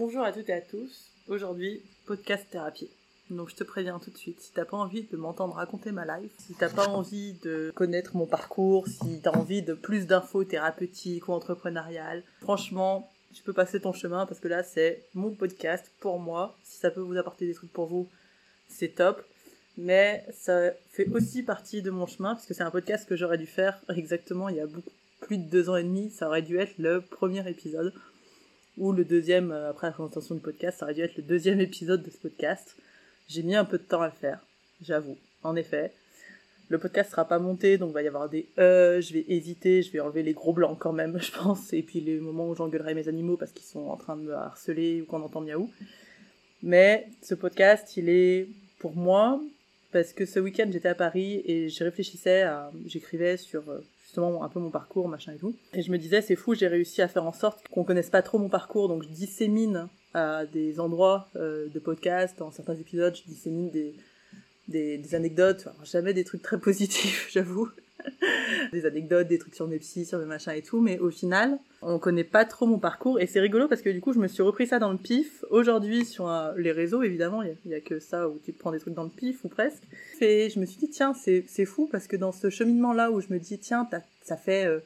Bonjour à toutes et à tous. Aujourd'hui, podcast thérapie. Donc je te préviens tout de suite, si t'as pas envie de m'entendre raconter ma life, si t'as pas envie de connaître mon parcours, si t'as envie de plus d'infos thérapeutiques ou entrepreneuriales, franchement, tu peux passer ton chemin parce que là c'est mon podcast pour moi. Si ça peut vous apporter des trucs pour vous, c'est top. Mais ça fait aussi partie de mon chemin parce que c'est un podcast que j'aurais dû faire exactement il y a beaucoup plus de deux ans et demi. Ça aurait dû être le premier épisode ou le deuxième euh, après la présentation du podcast. Ça aurait dû être le deuxième épisode de ce podcast. J'ai mis un peu de temps à le faire, j'avoue. En effet, le podcast sera pas monté, donc il va y avoir des euh, je vais hésiter, je vais enlever les gros blancs quand même, je pense, et puis les moments où j'engueulerai mes animaux parce qu'ils sont en train de me harceler ou qu'on entend miaou. Mais ce podcast, il est pour moi, parce que ce week-end j'étais à Paris et réfléchissais j'écrivais sur euh, justement un peu mon parcours, machin et tout. Et je me disais, c'est fou, j'ai réussi à faire en sorte qu'on connaisse pas trop mon parcours, donc je dissémine à des endroits euh, de podcast, dans certains épisodes, je dissémine des, anecdotes, jamais des trucs très positifs, j'avoue. des anecdotes, des trucs sur mes psys, sur mes machins et tout, mais au final, on connaît pas trop mon parcours et c'est rigolo parce que du coup, je me suis repris ça dans le pif. Aujourd'hui, sur euh, les réseaux, évidemment, il y, a que ça où tu te prends des trucs dans le pif ou presque. Et je me suis dit, tiens, c'est fou parce que dans ce cheminement-là où je me dis, tiens, ça fait, euh,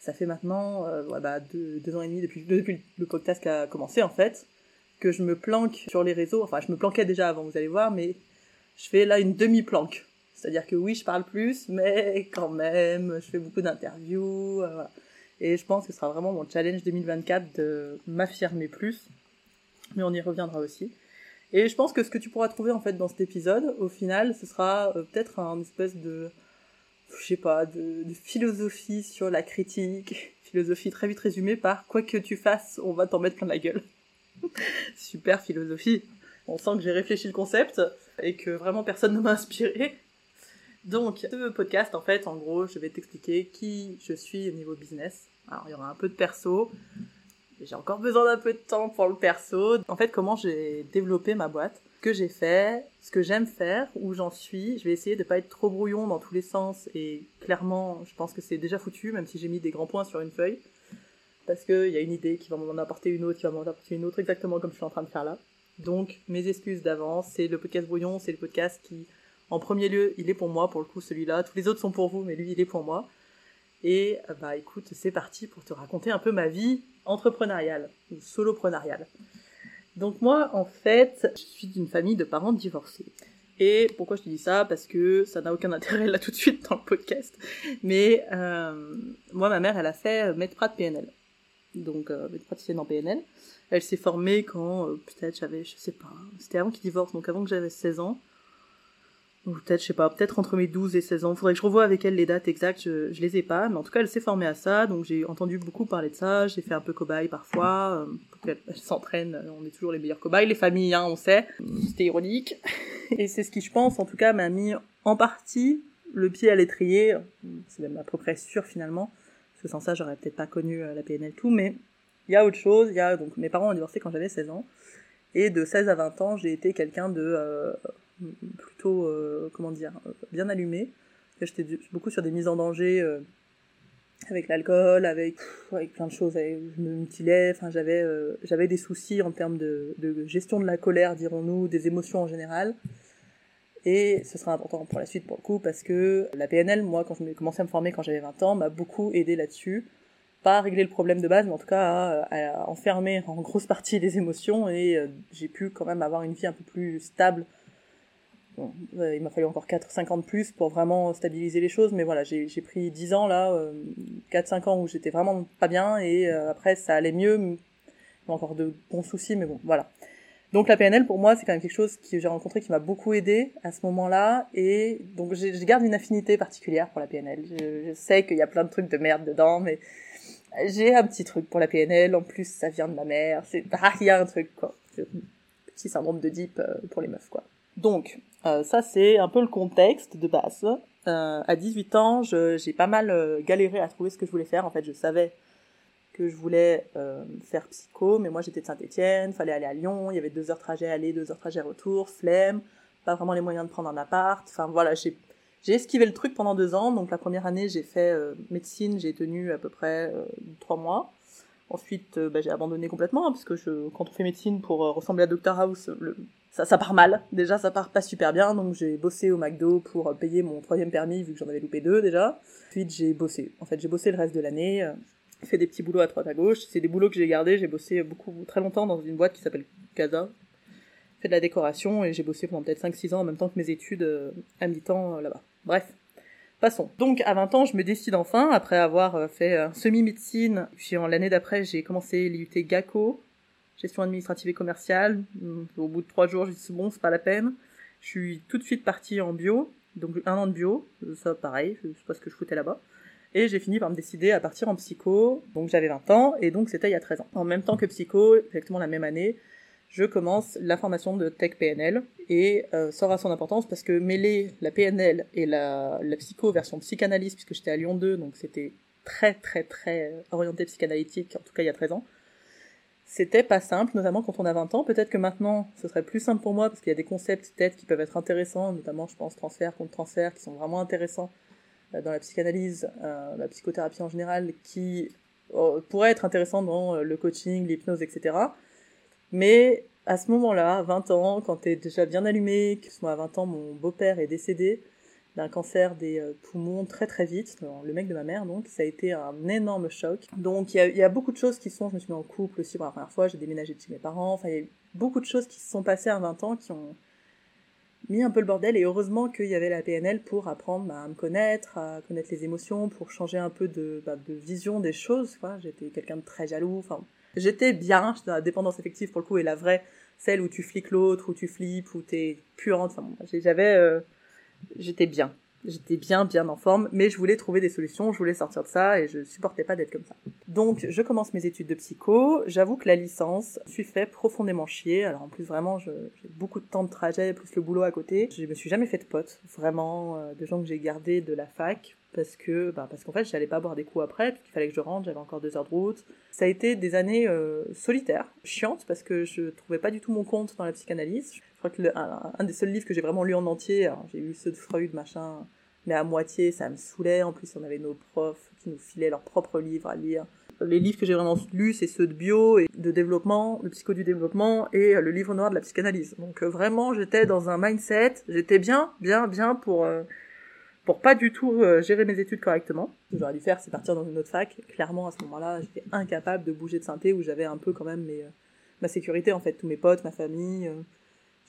ça fait maintenant euh, bah, deux, deux, ans et demi depuis, depuis le podcast qui a commencé en fait, que je me planque sur les réseaux. Enfin, je me planquais déjà avant, vous allez voir, mais je fais là une demi-planque c'est-à-dire que oui, je parle plus, mais quand même, je fais beaucoup d'interviews. Euh, voilà. Et je pense que ce sera vraiment mon challenge 2024 de m'affirmer plus. Mais on y reviendra aussi. Et je pense que ce que tu pourras trouver en fait dans cet épisode, au final, ce sera euh, peut-être un espèce de, je sais pas, de, de, philosophie sur la critique, philosophie très vite résumée par quoi que tu fasses, on va t'en mettre plein la gueule. Super philosophie. On sent que j'ai réfléchi le concept et que vraiment personne ne m'a inspiré. Donc, ce podcast, en fait, en gros, je vais t'expliquer qui je suis au niveau business. Alors, il y aura un peu de perso. J'ai encore besoin d'un peu de temps pour le perso. En fait, comment j'ai développé ma boîte, ce que j'ai fait, ce que j'aime faire, où j'en suis. Je vais essayer de pas être trop brouillon dans tous les sens. Et clairement, je pense que c'est déjà foutu, même si j'ai mis des grands points sur une feuille. Parce qu'il y a une idée qui va m'en apporter une autre, qui va m'en apporter une autre, exactement comme je suis en train de faire là. Donc, mes excuses d'avance. C'est le podcast brouillon, c'est le podcast qui en premier lieu, il est pour moi, pour le coup, celui-là. Tous les autres sont pour vous, mais lui, il est pour moi. Et euh, bah écoute, c'est parti pour te raconter un peu ma vie entrepreneuriale ou soloprenariale. Donc moi, en fait, je suis d'une famille de parents divorcés. Et pourquoi je te dis ça? Parce que ça n'a aucun intérêt là tout de suite dans le podcast. Mais euh, moi, ma mère, elle a fait euh, maître de PNL. Donc, euh, maître praticienne en PNL. Elle s'est formée quand, peut-être, j'avais, je sais pas, c'était avant qu'il divorce, donc avant que j'avais 16 ans ou peut-être, je sais pas, peut-être entre mes 12 et 16 ans. Faudrait que je revoie avec elle les dates exactes, je, je les ai pas, mais en tout cas, elle s'est formée à ça, donc j'ai entendu beaucoup parler de ça, j'ai fait un peu cobaye parfois, euh, pour qu'elle s'entraîne, on est toujours les meilleurs cobayes, les familles, hein, on sait, c'était ironique. et c'est ce qui, je pense, en tout cas, m'a mis en partie le pied à l'étrier, c'est même à peu près sûr finalement, parce que sans ça, j'aurais peut-être pas connu euh, la PNL tout, mais il y a autre chose, il y a, donc mes parents ont divorcé quand j'avais 16 ans, et de 16 à 20 ans, j'ai été quelqu'un de... Euh, plutôt, euh, comment dire, bien allumé. J'étais beaucoup sur des mises en danger euh, avec l'alcool, avec, avec plein de choses. Je me mutilais, enfin, j'avais, euh, j'avais des soucis en termes de, de gestion de la colère, dirons-nous, des émotions en général. Et ce sera important pour la suite, pour le coup, parce que la PNL, moi, quand je commencé à me former quand j'avais 20 ans, m'a beaucoup aidé là-dessus. Pas à régler le problème de base, mais en tout cas à, à enfermer en grosse partie les émotions, et j'ai pu quand même avoir une vie un peu plus stable Bon, il m'a fallu encore 4-5 ans de plus pour vraiment stabiliser les choses, mais voilà, j'ai pris 10 ans là, euh, 4-5 ans où j'étais vraiment pas bien, et euh, après ça allait mieux, encore de bons soucis, mais bon, voilà. Donc la PNL pour moi c'est quand même quelque chose que j'ai rencontré qui m'a beaucoup aidé à ce moment-là, et donc je garde une affinité particulière pour la PNL. Je, je sais qu'il y a plein de trucs de merde dedans, mais j'ai un petit truc pour la PNL, en plus ça vient de ma mère, c'est il y a un truc quoi. Petit syndrome de deep euh, pour les meufs quoi. Donc, euh, ça c'est un peu le contexte de base. Euh, à 18 ans, j'ai pas mal euh, galéré à trouver ce que je voulais faire. En fait, je savais que je voulais euh, faire psycho, mais moi j'étais de Saint-Étienne, fallait aller à Lyon, il y avait deux heures trajet aller, deux heures trajet retour, flemme, pas vraiment les moyens de prendre un appart. Enfin voilà, j'ai esquivé le truc pendant deux ans. Donc la première année, j'ai fait médecine, j'ai tenu à peu près trois mois. Ensuite, euh, bah, j'ai abandonné complètement, hein, parce que je, quand on fait médecine pour euh, ressembler à Dr House, le, ça, ça part mal. Déjà, ça part pas super bien, donc j'ai bossé au McDo pour euh, payer mon troisième permis, vu que j'en avais loupé deux déjà. Ensuite, j'ai bossé. En fait, j'ai bossé le reste de l'année, fait des petits boulots à droite à gauche. C'est des boulots que j'ai gardés. J'ai bossé beaucoup, très longtemps dans une boîte qui s'appelle Casa. Fait de la décoration et j'ai bossé pendant peut-être 5-6 ans en même temps que mes études à mi-temps là-bas. Bref. Passons. Donc à 20 ans, je me décide enfin, après avoir euh, fait semi-médecine, puis en l'année d'après, j'ai commencé l'IUT GACO, gestion administrative et commerciale. Mm, au bout de trois jours, j'ai dit bon, c'est pas la peine. Je suis tout de suite partie en bio, donc un an de bio, ça pareil, je sais pas ce que je foutais là-bas. Et j'ai fini par me décider à partir en psycho, donc j'avais 20 ans, et donc c'était il y a 13 ans. En même temps que psycho, exactement la même année, je commence la formation de Tech PNL et euh, ça aura son importance parce que mêler la PNL et la, la psycho version psychanalyse, puisque j'étais à Lyon 2, donc c'était très très très orienté psychanalytique, en tout cas il y a 13 ans, c'était pas simple, notamment quand on a 20 ans. Peut-être que maintenant, ce serait plus simple pour moi parce qu'il y a des concepts peut-être qui peuvent être intéressants, notamment je pense transfert contre transfert, qui sont vraiment intéressants euh, dans la psychanalyse, euh, la psychothérapie en général, qui pourraient être intéressants dans le coaching, l'hypnose, etc. Mais à ce moment-là, 20 ans, quand t'es déjà bien allumé, que moi à 20 ans, mon beau-père est décédé d'un cancer des euh, poumons très très vite, le mec de ma mère donc, ça a été un énorme choc. Donc il y a, beaucoup de choses qui sont, je me suis mis en couple aussi pour la première fois, j'ai déménagé de chez mes parents, enfin il y a eu beaucoup de choses qui se sont passées à 20 ans qui ont mis un peu le bordel. Et heureusement qu'il y avait la PNL pour apprendre bah, à me connaître, à connaître les émotions, pour changer un peu de, bah, de vision des choses. J'étais quelqu'un de très jaloux, enfin J'étais bien, la dépendance affective pour le coup, et la vraie, celle où tu fliques l'autre, où tu flippes, où t'es puante, enfin j'avais, euh, j'étais bien. J'étais bien, bien en forme, mais je voulais trouver des solutions, je voulais sortir de ça, et je supportais pas d'être comme ça. Donc, je commence mes études de psycho, j'avoue que la licence, je suis fait profondément chier, alors en plus vraiment, j'ai beaucoup de temps de trajet, plus le boulot à côté. Je me suis jamais fait de potes, vraiment, euh, de gens que j'ai gardés de la fac, parce que bah, parce qu'en fait j'allais pas boire des coups après parce qu'il fallait que je rentre j'avais encore deux heures de route ça a été des années euh, solitaires chiantes parce que je trouvais pas du tout mon compte dans la psychanalyse crois que un, des seuls livres que j'ai vraiment lu en entier j'ai eu ceux de Freud machin mais à moitié ça me saoulait en plus on avait nos profs qui nous filaient leurs propres livres à lire les livres que j'ai vraiment lus, c'est ceux de bio et de développement, de psycho du développement et le livre noir de la psychanalyse. Donc euh, vraiment, j'étais dans un mindset, j'étais bien, bien, bien pour euh, pour pas du tout euh, gérer mes études correctement. Ce que j'aurais dû faire, c'est partir dans une autre fac. Clairement, à ce moment-là, j'étais incapable de bouger de synthé où j'avais un peu quand même mes, euh, ma sécurité, en fait, tous mes potes, ma famille.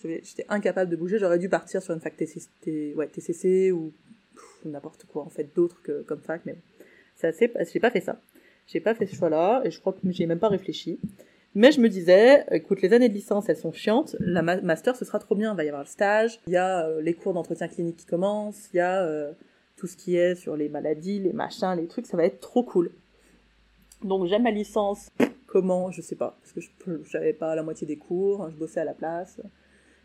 J'étais incapable de bouger. J'aurais dû partir sur une fac TCC, ou n'importe quoi, en fait, d'autres que comme fac, mais c'est assez, j'ai pas fait ça. J'ai pas fait ce choix-là et je crois que j'ai même pas réfléchi. Mais je me disais, écoute, les années de licence, elles sont chiantes. La master, ce sera trop bien. Il va y avoir le stage, il y a euh, les cours d'entretien clinique qui commencent, il y a euh, tout ce qui est sur les maladies, les machins, les trucs. Ça va être trop cool. Donc j'aime ma licence. Comment? Je sais pas. Parce que je n'avais pas la moitié des cours. Je bossais à la place.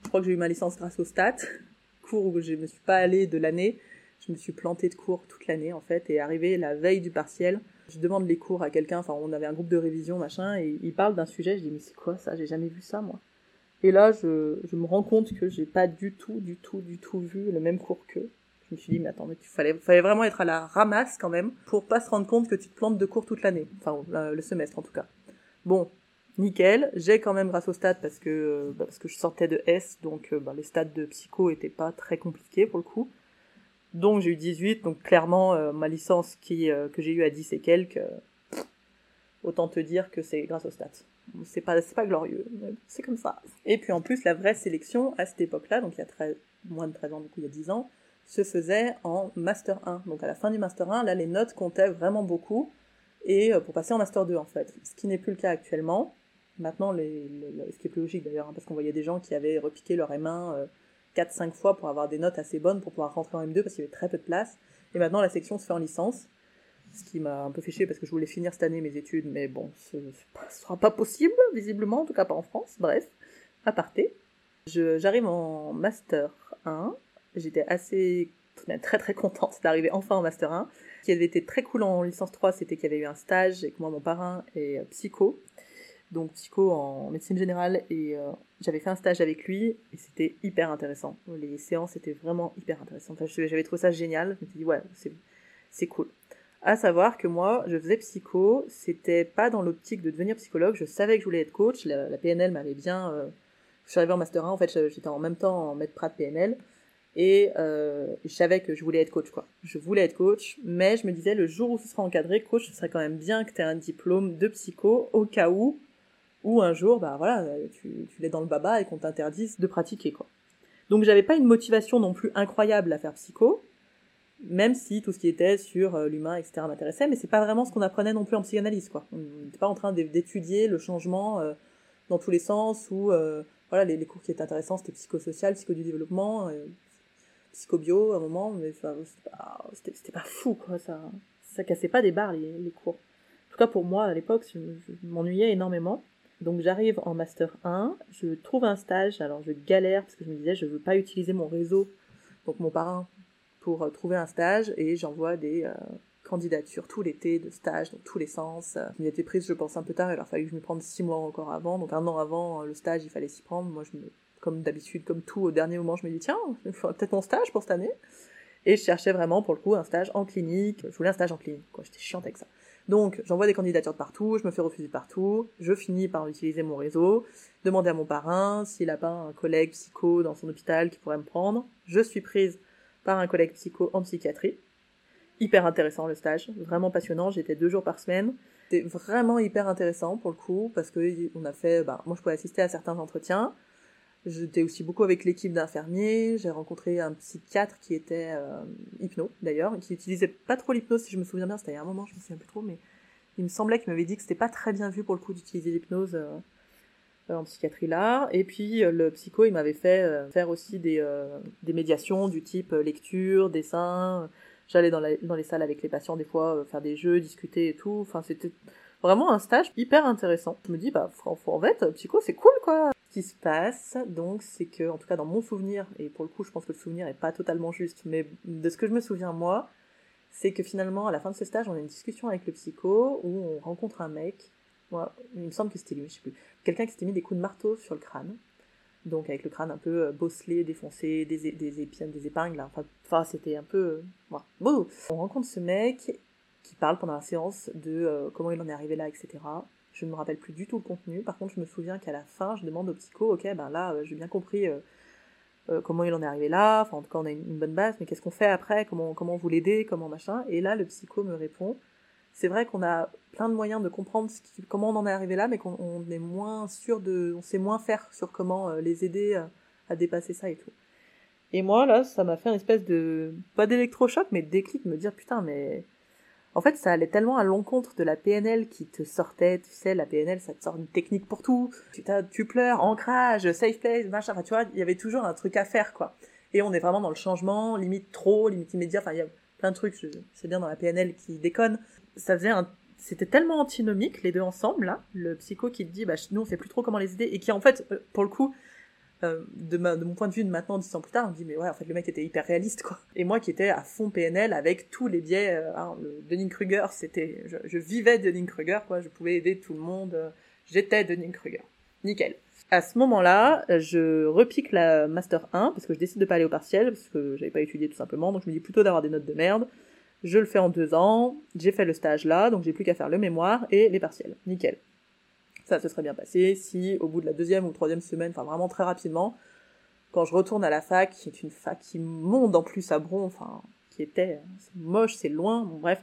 Je crois que j'ai eu ma licence grâce au stat. Cours où je me suis pas allée de l'année. Je me suis plantée de cours toute l'année, en fait. Et arrivé la veille du partiel, je demande les cours à quelqu'un, enfin on avait un groupe de révision, machin, et il parle d'un sujet, je dis mais c'est quoi ça, j'ai jamais vu ça moi. Et là je, je me rends compte que j'ai pas du tout, du tout, du tout vu le même cours qu'eux. Je me suis dit mais attends, mais il fallait, fallait vraiment être à la ramasse quand même pour pas se rendre compte que tu te plantes de cours toute l'année, enfin le semestre en tout cas. Bon, nickel, j'ai quand même grâce au stade parce que bah, parce que je sortais de S, donc euh, bah, les stades de psycho étaient pas très compliqués pour le coup. Donc j'ai eu 18, donc clairement euh, ma licence euh, que j'ai eu à 10 et quelques, euh, autant te dire que c'est grâce aux stats. C'est pas, c'est pas glorieux, c'est comme ça. Et puis en plus la vraie sélection à cette époque-là, donc il y a 13, moins de 13 ans, du coup il y a 10 ans, se faisait en Master 1. Donc à la fin du Master 1, là les notes comptaient vraiment beaucoup, et pour passer en Master 2 en fait. Ce qui n'est plus le cas actuellement. Maintenant, les, ce qui est plus logique d'ailleurs, hein, parce qu'on voyait des gens qui avaient repiqué leur M1 4-5 fois pour avoir des notes assez bonnes pour pouvoir rentrer en M2 parce qu'il y avait très peu de place. Et maintenant, la section se fait en licence. Ce qui m'a un peu chier parce que je voulais finir cette année mes études, mais bon, ce ne sera pas possible, visiblement, en tout cas pas en France. Bref, à parté. J'arrive en Master 1. J'étais assez très très contente d'arriver enfin en Master 1. Ce qui avait été très cool en licence 3, c'était qu'il y avait eu un stage et que moi, mon parrain est psycho donc psycho en médecine générale, et euh, j'avais fait un stage avec lui, et c'était hyper intéressant. Les séances étaient vraiment hyper intéressantes. j'avais trouvé ça génial, je me suis dit, ouais, c'est, c'est cool. À savoir que moi, je faisais psycho, c'était pas dans l'optique de devenir psychologue, je savais que je voulais être coach, la, PNL m'avait bien... Euh, je suis arrivée en Master 1, en fait j'étais en même temps en maître prat PNL, et euh, je savais que je voulais être coach, quoi. Je voulais être coach, mais je me disais, le jour où ce sera encadré, coach, ce serait quand même bien que tu aies un diplôme de psycho, au cas où, ou un jour, bah voilà, tu, tu l'es dans le baba et qu'on t'interdise de pratiquer, quoi. Donc j'avais pas une motivation non plus incroyable à faire psycho, même si tout ce qui était sur euh, l'humain, etc. m'intéressait, mais c'est pas vraiment ce qu'on apprenait non plus en psychanalyse, quoi. On n'était pas en train d'étudier le changement euh, dans tous les sens, ou euh, voilà, les, cours qui étaient intéressants, c'était psychosocial, psycho du développement, psychobio à un moment, mais c'était pas, fou, quoi, ça, ça cassait pas des barres, les, cours. En tout cas, pour moi, à l'époque, je, m'ennuyais énormément. Donc j'arrive en master 1, je trouve un stage, alors je galère parce que je me disais je veux pas utiliser mon réseau, donc mon parrain pour euh, trouver un stage et j'envoie des euh, candidatures tout l'été de stage dans tous les sens. Je m'y étais prise, je pense, un peu tard, il a fallu que je me prenne six mois encore avant, donc un an avant euh, le stage, il fallait s'y prendre. Moi, comme d'habitude, comme tout, au dernier moment, je me dis, tiens, peut-être mon stage pour cette année. Et je cherchais vraiment, pour le coup, un stage en clinique. Je voulais un stage en clinique, quoi. J'étais chiante avec ça. Donc, j'envoie des candidatures de partout, je me fais refuser partout, je finis par utiliser mon réseau, demander à mon parrain s'il a pas un collègue psycho dans son hôpital qui pourrait me prendre. Je suis prise par un collègue psycho en psychiatrie. Hyper intéressant le stage, vraiment passionnant. J'étais deux jours par semaine. C'était vraiment hyper intéressant pour le coup parce que on a fait, bah, moi je pouvais assister à certains entretiens. J'étais aussi beaucoup avec l'équipe d'infirmiers. J'ai rencontré un psychiatre qui était euh, hypno d'ailleurs, qui utilisait pas trop l'hypnose si je me souviens bien. C'était il y a un moment, je me souviens plus trop, mais il me semblait qu'il m'avait dit que c'était pas très bien vu pour le coup d'utiliser l'hypnose. Euh, euh, en psychiatrie là. Et puis euh, le psycho, il m'avait fait euh, faire aussi des, des médiations du type lecture, dessin. J'allais dans, dans les salles avec les patients des fois faire des jeux, discuter et tout. Enfin, c'était vraiment un stage hyper intéressant. Je me dis, bah, en fait, psycho, c'est cool, quoi. Ce qui se passe, donc, c'est que, en tout cas, dans mon souvenir, et pour le coup, je pense que le souvenir est pas totalement juste, mais de ce que je me souviens, moi, c'est que finalement, à la fin de ce stage, on a une discussion avec le psycho où on rencontre un mec il me semble que c'était lui, je sais plus. Quelqu'un qui s'était mis des coups de marteau sur le crâne. Donc avec le crâne un peu euh, bosselé, défoncé, des, des des épingles. Enfin, enfin c'était un peu... Euh, bon. On rencontre ce mec qui parle pendant la séance de euh, comment il en est arrivé là, etc. Je ne me rappelle plus du tout le contenu. Par contre, je me souviens qu'à la fin, je demande au psycho, ok, ben là, j'ai bien compris comment il en est arrivé là. Enfin, en tout cas, on a une, bonne base, mais qu'est-ce qu'on fait après? Comment, comment vous l'aider? Comment machin? Et là, le psycho me répond, c'est vrai qu'on a plein de moyens de comprendre comment on en est arrivé là, mais qu'on est moins sûr de, on sait moins faire sur comment euh, les aider à, dépasser ça et tout. Et moi là, ça m'a fait une espèce de pas d'électrochoc, mais de déclic, me dire putain, mais en fait, ça allait tellement à l'encontre de la PNL qui te sortait, tu sais, la PNL, ça te sort une technique pour tout. Tu, tu pleures, ancrage, safe place, machin. Enfin, tu vois, il y avait toujours un truc à faire, quoi. Et on est vraiment dans le changement, limite trop, limite immédiat. Enfin, il y a plein de trucs, c'est bien dans la PNL qui déconne. Ça faisait un c'était tellement antinomique les deux ensemble là le psycho qui te dit bah nous on sait plus trop comment les aider et qui en fait euh, pour le coup euh, de, de, mon point de vue de maintenant dix ans plus tard on me dit mais ouais en fait le mec était hyper réaliste quoi et moi qui étais à fond PNL avec tous les biais euh, hein, le Dunning-Kruger c'était je, je, vivais Dunning-Kruger quoi je pouvais aider tout le monde j'étais Dunning-Kruger nickel à ce moment-là, je repique la Master 1 parce que je décide de pas aller au partiel parce que j'avais pas étudié tout simplement, donc je me dis plutôt d'avoir des notes de merde. Je le fais en deux ans, j'ai fait le stage là, donc j'ai plus qu'à faire le mémoire et les partiels. Nickel. Ça se serait bien passé si au bout de la deuxième ou troisième semaine, enfin vraiment très rapidement, quand je retourne à la fac, qui est une fac qui monte en plus à Bron, enfin qui était c'est moche, c'est loin, bon bref,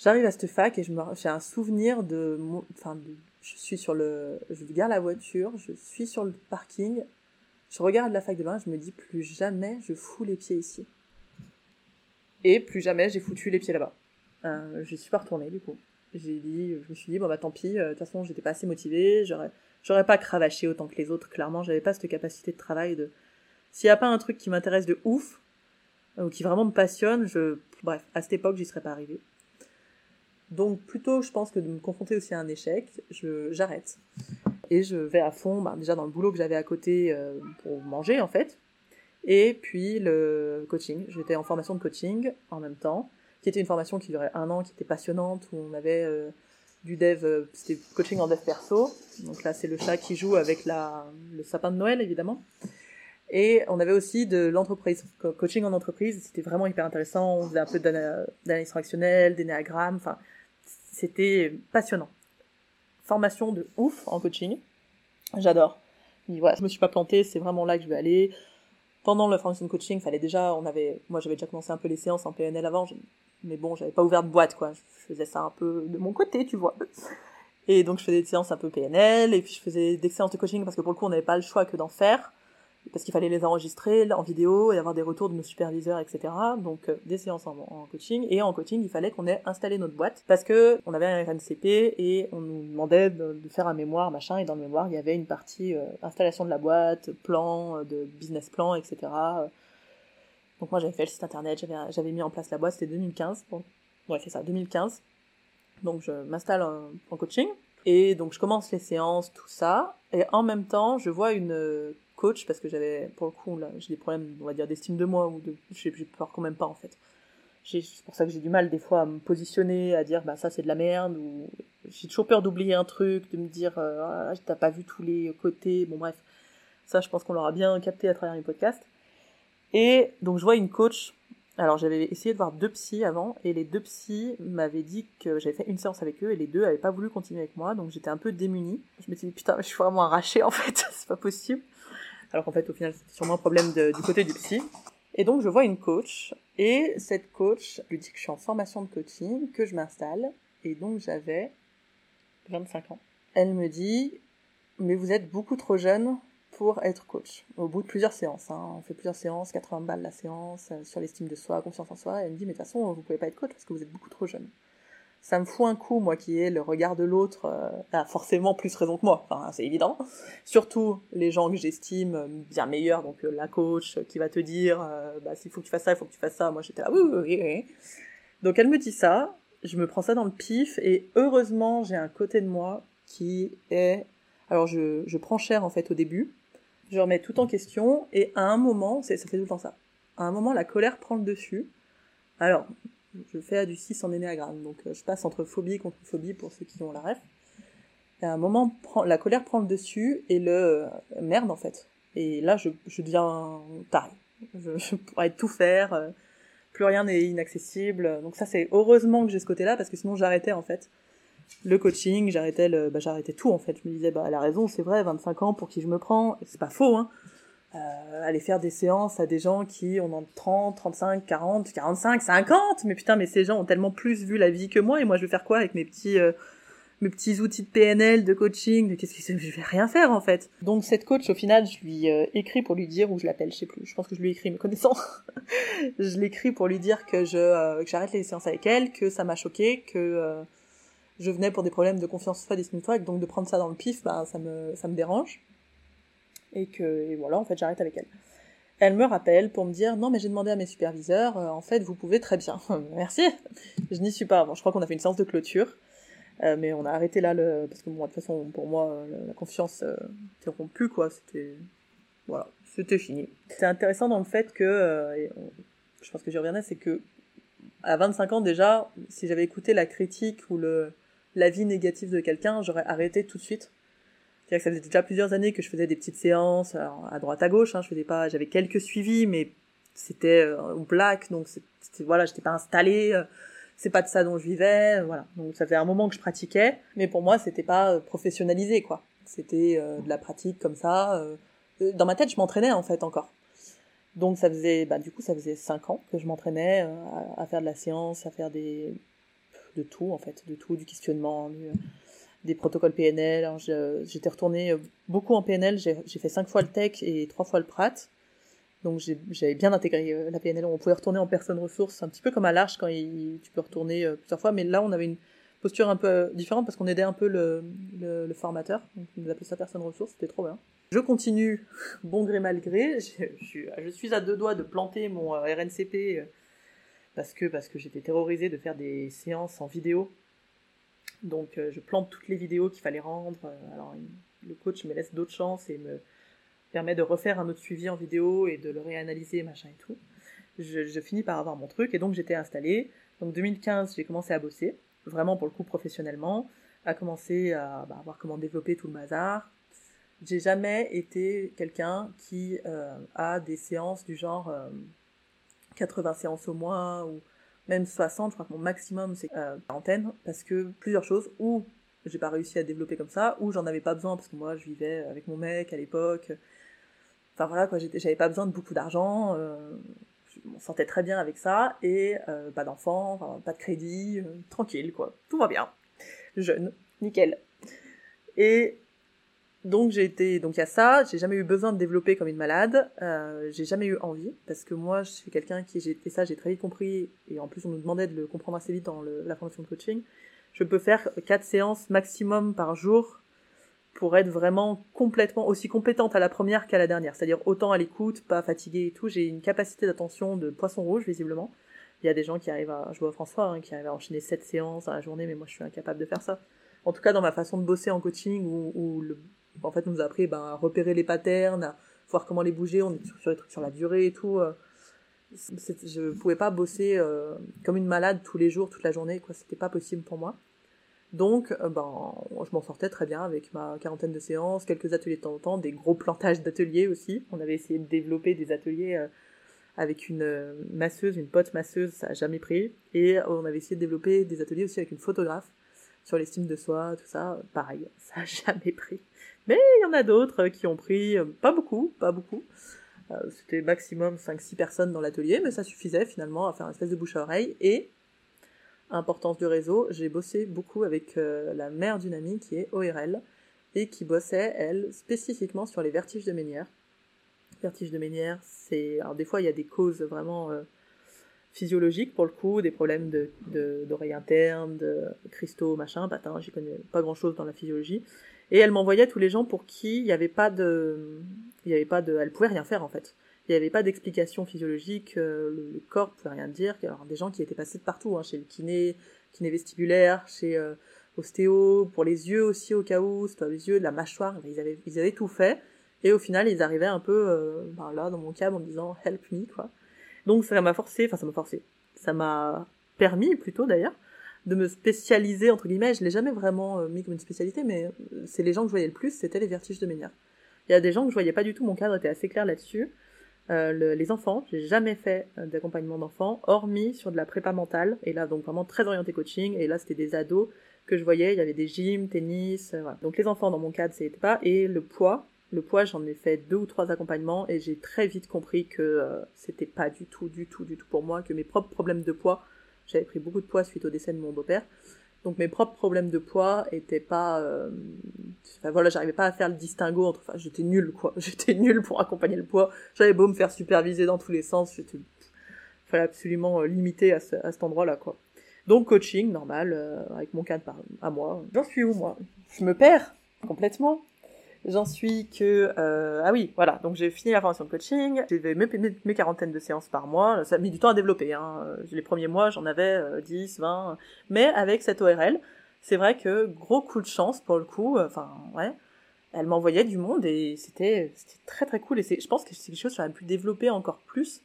j'arrive à cette fac et j'ai un souvenir de, enfin je suis sur le, je garde la voiture, je suis sur le parking, je regarde la fac de loin, je me dis plus jamais je fous les pieds ici. Et plus jamais j'ai foutu les pieds là-bas. Euh, je suis pas retournée du coup. J'ai dit, je me suis dit bon bah tant pis. Euh, de toute façon j'étais pas assez motivée. J'aurais, j'aurais pas cravaché autant que les autres. Clairement j'avais pas cette capacité de travail de. S'il y a pas un truc qui m'intéresse de ouf ou qui vraiment me passionne, je, bref, à cette époque j'y serais pas arrivée. Donc plutôt je pense que de me confronter aussi à un échec, je j'arrête et je vais à fond. Bah, déjà dans le boulot que j'avais à côté euh, pour manger en fait et puis le coaching. J'étais en formation de coaching en même temps, qui était une formation qui durait un an, qui était passionnante, où on avait euh, du dev, euh, c'était coaching en dev perso. Donc là, c'est le chat qui joue avec le sapin de Noël, évidemment. Et on avait aussi de l'entreprise, coaching en entreprise, c'était vraiment hyper intéressant. On faisait un peu d'analyse fractionnelle, d'énéagramme, enfin, c'était passionnant. Formation de ouf en coaching, j'adore. Voilà, je me suis pas plantée, c'est vraiment là que je vais aller. Pendant la formation de coaching, fallait déjà, on avait, moi j'avais déjà commencé un peu les séances en PNL avant, mais bon, j'avais pas ouvert de boîte, quoi. Je faisais ça un peu de mon côté, tu vois. Et donc je faisais des séances un peu PNL, et puis je faisais des séances de coaching parce que pour le coup on n'avait pas le choix que d'en faire parce qu'il fallait les enregistrer en vidéo et avoir des retours de nos superviseurs, etc. Donc euh, des séances en, coaching et en coaching il fallait qu'on ait installé notre boîte parce que on avait un RNCP et on nous demandait de, faire un mémoire machin et dans le mémoire il y avait une partie euh, installation de la boîte, plan, euh, de business plan, etc. Donc moi j'avais fait le site internet, j'avais mis en place la boîte, c'était 2015. Bon, ouais c'est ça, 2015. Donc je m'installe en coaching et donc je commence les séances, tout ça, et en même temps je vois une coach parce que j'avais, pour le coup, là, j'ai des problèmes, on va dire, d'estime de moi ou de, j'ai peur quand même pas en fait. C'est pour ça que j'ai du mal des fois à me positionner, à dire bah ça c'est de la merde ou j'ai toujours peur d'oublier un truc, de me dire euh, ah, t'as pas vu tous les côtés, bon bref. Ça je pense qu'on l'aura bien capté à travers les podcasts. Et donc je vois une coach. Alors j'avais essayé de voir deux psys avant et les deux psys m'avaient dit que j'avais fait une séance avec eux et les deux avaient pas voulu continuer avec moi donc j'étais un peu démunie. Je me suis dit putain je suis vraiment arrachée en fait, c'est pas possible alors qu'en fait au final c'est sûrement un problème du côté du psy. Et donc je vois une coach, et cette coach lui dit que je suis en formation de coaching, que je m'installe, et donc j'avais 25 ans. Elle me dit, mais vous êtes beaucoup trop jeune pour être coach. Au bout de plusieurs séances, hein. on fait plusieurs séances, 80 balles la séance, euh, sur l'estime de soi, confiance en soi, elle me dit, mais de toute façon, vous pouvez pas être coach parce que vous êtes beaucoup trop jeune ça me fout un coup, moi qui ai le regard de l'autre, euh, a forcément plus raison que moi, enfin, c'est évident. Surtout les gens que j'estime bien meilleurs, donc euh, la coach qui va te dire, euh, bah s'il faut que tu fasses ça, il faut que tu fasses ça, moi j'étais là, oui, oui, oui. Donc elle me dit ça, je me prends ça dans le pif, et heureusement j'ai un côté de moi qui est... Alors je, je prends cher en fait au début, je remets tout en question, et à un moment, ça fait tout le temps ça, à un moment la colère prend le dessus, alors, je fais du 6 en énéagramme, donc euh, je passe entre phobie contre phobie pour ceux qui ont la. Et à un moment, la colère prend le dessus et le euh, merde en fait. Et là, je, je deviens taré. Je, je, pourrais tout faire, euh, plus rien n'est inaccessible. Donc ça, c'est heureusement que j'ai ce côté-là parce que sinon j'arrêtais en fait le coaching, j'arrêtais le, bah, j'arrêtais tout en fait. Je me disais, bah elle a raison, c'est vrai, 25 ans pour qui je me prends, c'est pas faux, hein euh, aller faire des séances à des gens qui ont 30, 35, 40, 45, 50. Mais putain, mais ces gens ont tellement plus vu la vie que moi. Et moi, je vais faire quoi avec mes petits, euh, mes petits outils de PNL, de coaching Qu'est-ce que je vais rien faire en fait. Donc cette coach, au final, je lui euh, écris pour lui dire, ou je l'appelle, je sais plus. Je pense que je lui écris, me connaissant. je l'écris pour lui dire que je, euh, que j'arrête les séances avec elle, que ça m'a choqué, que je venais pour des problèmes de confiance en soi, d'estime de donc de prendre ça dans le pif, bah, ça me, ça me dérange et que et voilà, en fait, j'arrête avec elle. Elle me rappelle pour me dire non mais j'ai demandé à mes superviseurs, euh, en fait vous pouvez très bien. Merci. Je n'y suis pas. Bon, je crois qu'on a fait une séance de clôture, euh, mais on a arrêté là le parce que bon de toute façon pour moi la, confiance euh, était rompue quoi. C'était voilà, c'était fini. C'est intéressant dans le fait que je pense que j'y reviendrai, c'est que à 25 ans déjà, si j'avais écouté la critique ou le l'avis négatif de quelqu'un, j'aurais arrêté tout de suite c'est-à-dire que ça faisait déjà plusieurs années que je faisais des petites séances à droite à gauche. Hein, je faisais pas, j'avais quelques suivis, mais c'était euh, black, donc c'était voilà, j'étais pas installée. Euh, c'est pas de ça dont je vivais, voilà. Donc ça faisait un moment que je pratiquais, mais pour moi c'était pas euh, professionnalisé quoi. C'était de la pratique comme ça. Dans ma tête, je m'entraînais en fait encore. Donc ça faisait, bah du coup ça faisait cinq ans que je m'entraînais à, faire de la séance, à faire des de tout en fait, de tout, du questionnement, du, des protocoles PNL. J'étais retournée euh, beaucoup en PNL. J'ai fait cinq fois le tech et trois fois le prat. Donc j'avais bien intégré euh, la PNL. On pouvait retourner en personne ressource, un petit peu comme à l'arche quand tu peux retourner euh, plusieurs fois. Mais là, on avait une posture un peu différente parce qu'on aidait un peu le, formateur. Donc on nous appelait ça personne ressource. C'était trop bien. Je continue, bon gré mal gré. Je, suis à deux doigts de planter mon RNCP parce que, parce que j'étais terrorisée de faire des séances en vidéo donc euh, je plante toutes les vidéos qu'il fallait rendre. Euh, alors le coach me laisse d'autres chances et me permet de refaire un autre suivi en vidéo et de le réanalyser, machin et tout. Je, finis par avoir mon truc et donc j'étais installée. Donc 2015, j'ai commencé à bosser, vraiment pour le coup professionnellement, à commencer à bah, voir comment développer tout le bazar. j'ai jamais été quelqu'un qui euh, a des séances du genre 80 séances au mois ou même 60, je crois que mon maximum c'est euh, quarantaine, parce que plusieurs choses, ou j'ai pas réussi à développer comme ça, ou j'en avais pas besoin parce que moi je vivais avec mon mec à l'époque. Enfin voilà quoi, j'avais pas besoin de beaucoup d'argent, euh, je m'en sentais très bien avec ça, et euh, pas d'enfants, pas de crédit, euh, tranquille quoi, tout va bien. Jeune, nickel. Et donc j'ai été, donc il y a ça, j'ai jamais eu besoin de développer comme une malade, euh, j'ai jamais eu envie, parce que moi je suis quelqu'un qui, et ça j'ai très vite compris, et en plus on nous demandait de le comprendre assez vite dans le, la formation de coaching, je peux faire quatre séances maximum par jour pour être vraiment complètement aussi compétente à la première qu'à la dernière, c'est-à-dire autant à l'écoute, pas fatiguée et tout, j'ai une capacité d'attention de poisson rouge visiblement. Il y a des gens qui arrivent à, je vois François, hein, qui arrive à enchaîner sept séances dans la journée, mais moi je suis incapable de faire ça. En tout cas dans ma façon de bosser en coaching ou, ou le en fait, on nous a appris ben, à repérer les patterns, à voir comment les bouger, on est sur, les trucs sur la durée et tout. Euh. Je pouvais pas bosser euh, comme une malade tous les jours, toute la journée, quoi. C'était pas possible pour moi. Donc, euh, ben, je m'en sortais très bien avec ma quarantaine de séances, quelques ateliers de temps en temps, des gros plantages d'ateliers aussi. On avait essayé de développer des ateliers avec une masseuse, une pote masseuse, ça a jamais pris. Et on avait essayé de développer des ateliers aussi avec une photographe sur l'estime de soi, tout ça. Pareil, ça a jamais pris. Mais il y en a d'autres qui ont pris, euh, pas beaucoup, pas beaucoup. Euh, c'était maximum 5-6 personnes dans l'atelier, mais ça suffisait finalement à faire une espèce de bouche à oreille. Et, importance du réseau, j'ai bossé beaucoup avec euh, la mère d'une amie qui est ORL et qui bossait, elle, spécifiquement sur les vertiges de Ménière. Vertiges de Ménière, c'est... Alors des fois, il y a des causes vraiment physiologiques pour le coup, des problèmes de, d'oreille interne, de cristaux, machin, patin, j'y connais pas grand-chose dans la physiologie. Et elle m'envoyait tous les gens pour qui il n'y avait pas de, il y avait pas de, elle pouvait rien faire en fait. Il n'y avait pas d'explication physiologique, euh, le, corps pouvait rien dire. Alors des gens qui étaient passés de partout, hein, chez le kiné, kiné vestibulaire, chez euh, ostéo, pour les yeux aussi au cas où, c'était les yeux, de la mâchoire, ils avaient, ils avaient tout fait. Et au final, ils arrivaient un peu euh, ben là dans mon cas en me disant help me quoi. Donc ça m'a forcé, enfin ça m'a forcé, ça m'a permis plutôt d'ailleurs de me spécialiser entre guillemets. Je l'ai jamais vraiment euh, mis comme une spécialité, mais euh, c'est les gens que je voyais le plus, c'était les vertiges de Ménière. Il y a des gens que je voyais pas du tout. Mon cadre était assez clair là-dessus. Euh, les enfants, j'ai jamais fait euh, d'accompagnement d'enfants, hormis sur de la prépa mentale, et là donc vraiment très orienté coaching, et là c'était des ados que je voyais, il y avait des gyms, tennis, voilà. Donc les enfants dans mon cadre c'était pas, et le poids, le poids j'en ai fait deux ou trois accompagnements, et j'ai très vite compris que c'était pas du tout, du tout, du tout pour moi, que mes propres problèmes de poids j'avais pris beaucoup de poids suite au décès de mon beau-père. Donc mes propres problèmes de poids étaient pas, euh... enfin voilà, j'arrivais pas à faire le distinguo entre, enfin j'étais nulle quoi, j'étais nulle pour accompagner le poids. J'avais beau me faire superviser dans tous les sens, j'étais, fallait absolument euh, limiter à, à cet endroit-là quoi. Donc coaching normal euh, avec mon cadre à moi. J'en suis où moi? Je me perds complètement. J'en suis que euh, ah oui voilà. Donc j'ai fini la formation de coaching. J'ai mes, mes, quarantaines de séances par mois. Ça a mis du temps à développer hein. les premiers mois j'en avais 10 euh, 20 mais avec cette ORL c'est vrai que gros coup de chance pour le coup. Enfin ouais. Elle m'envoyait du monde et c'était c'était très très cool. Et c'est je pense que c'est quelque chose que j'aurais pu développer encore plus.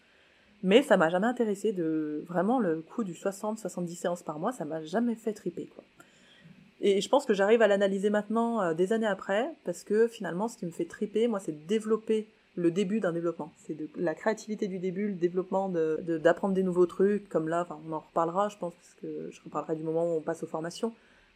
Mais ça m'a jamais intéressé de vraiment le coup du 60 70 séances par mois ça m'a jamais fait triper quoi et je pense que j'arrive à l'analyser maintenant, euh, des années après, parce que finalement, ce qui me fait triper, moi, c'est de développer le début d'un développement. C'est de la créativité du début, le développement de d'apprendre des nouveaux trucs, comme là, enfin, on en reparlera, je pense, parce que je reparlerai du moment où on passe aux formations.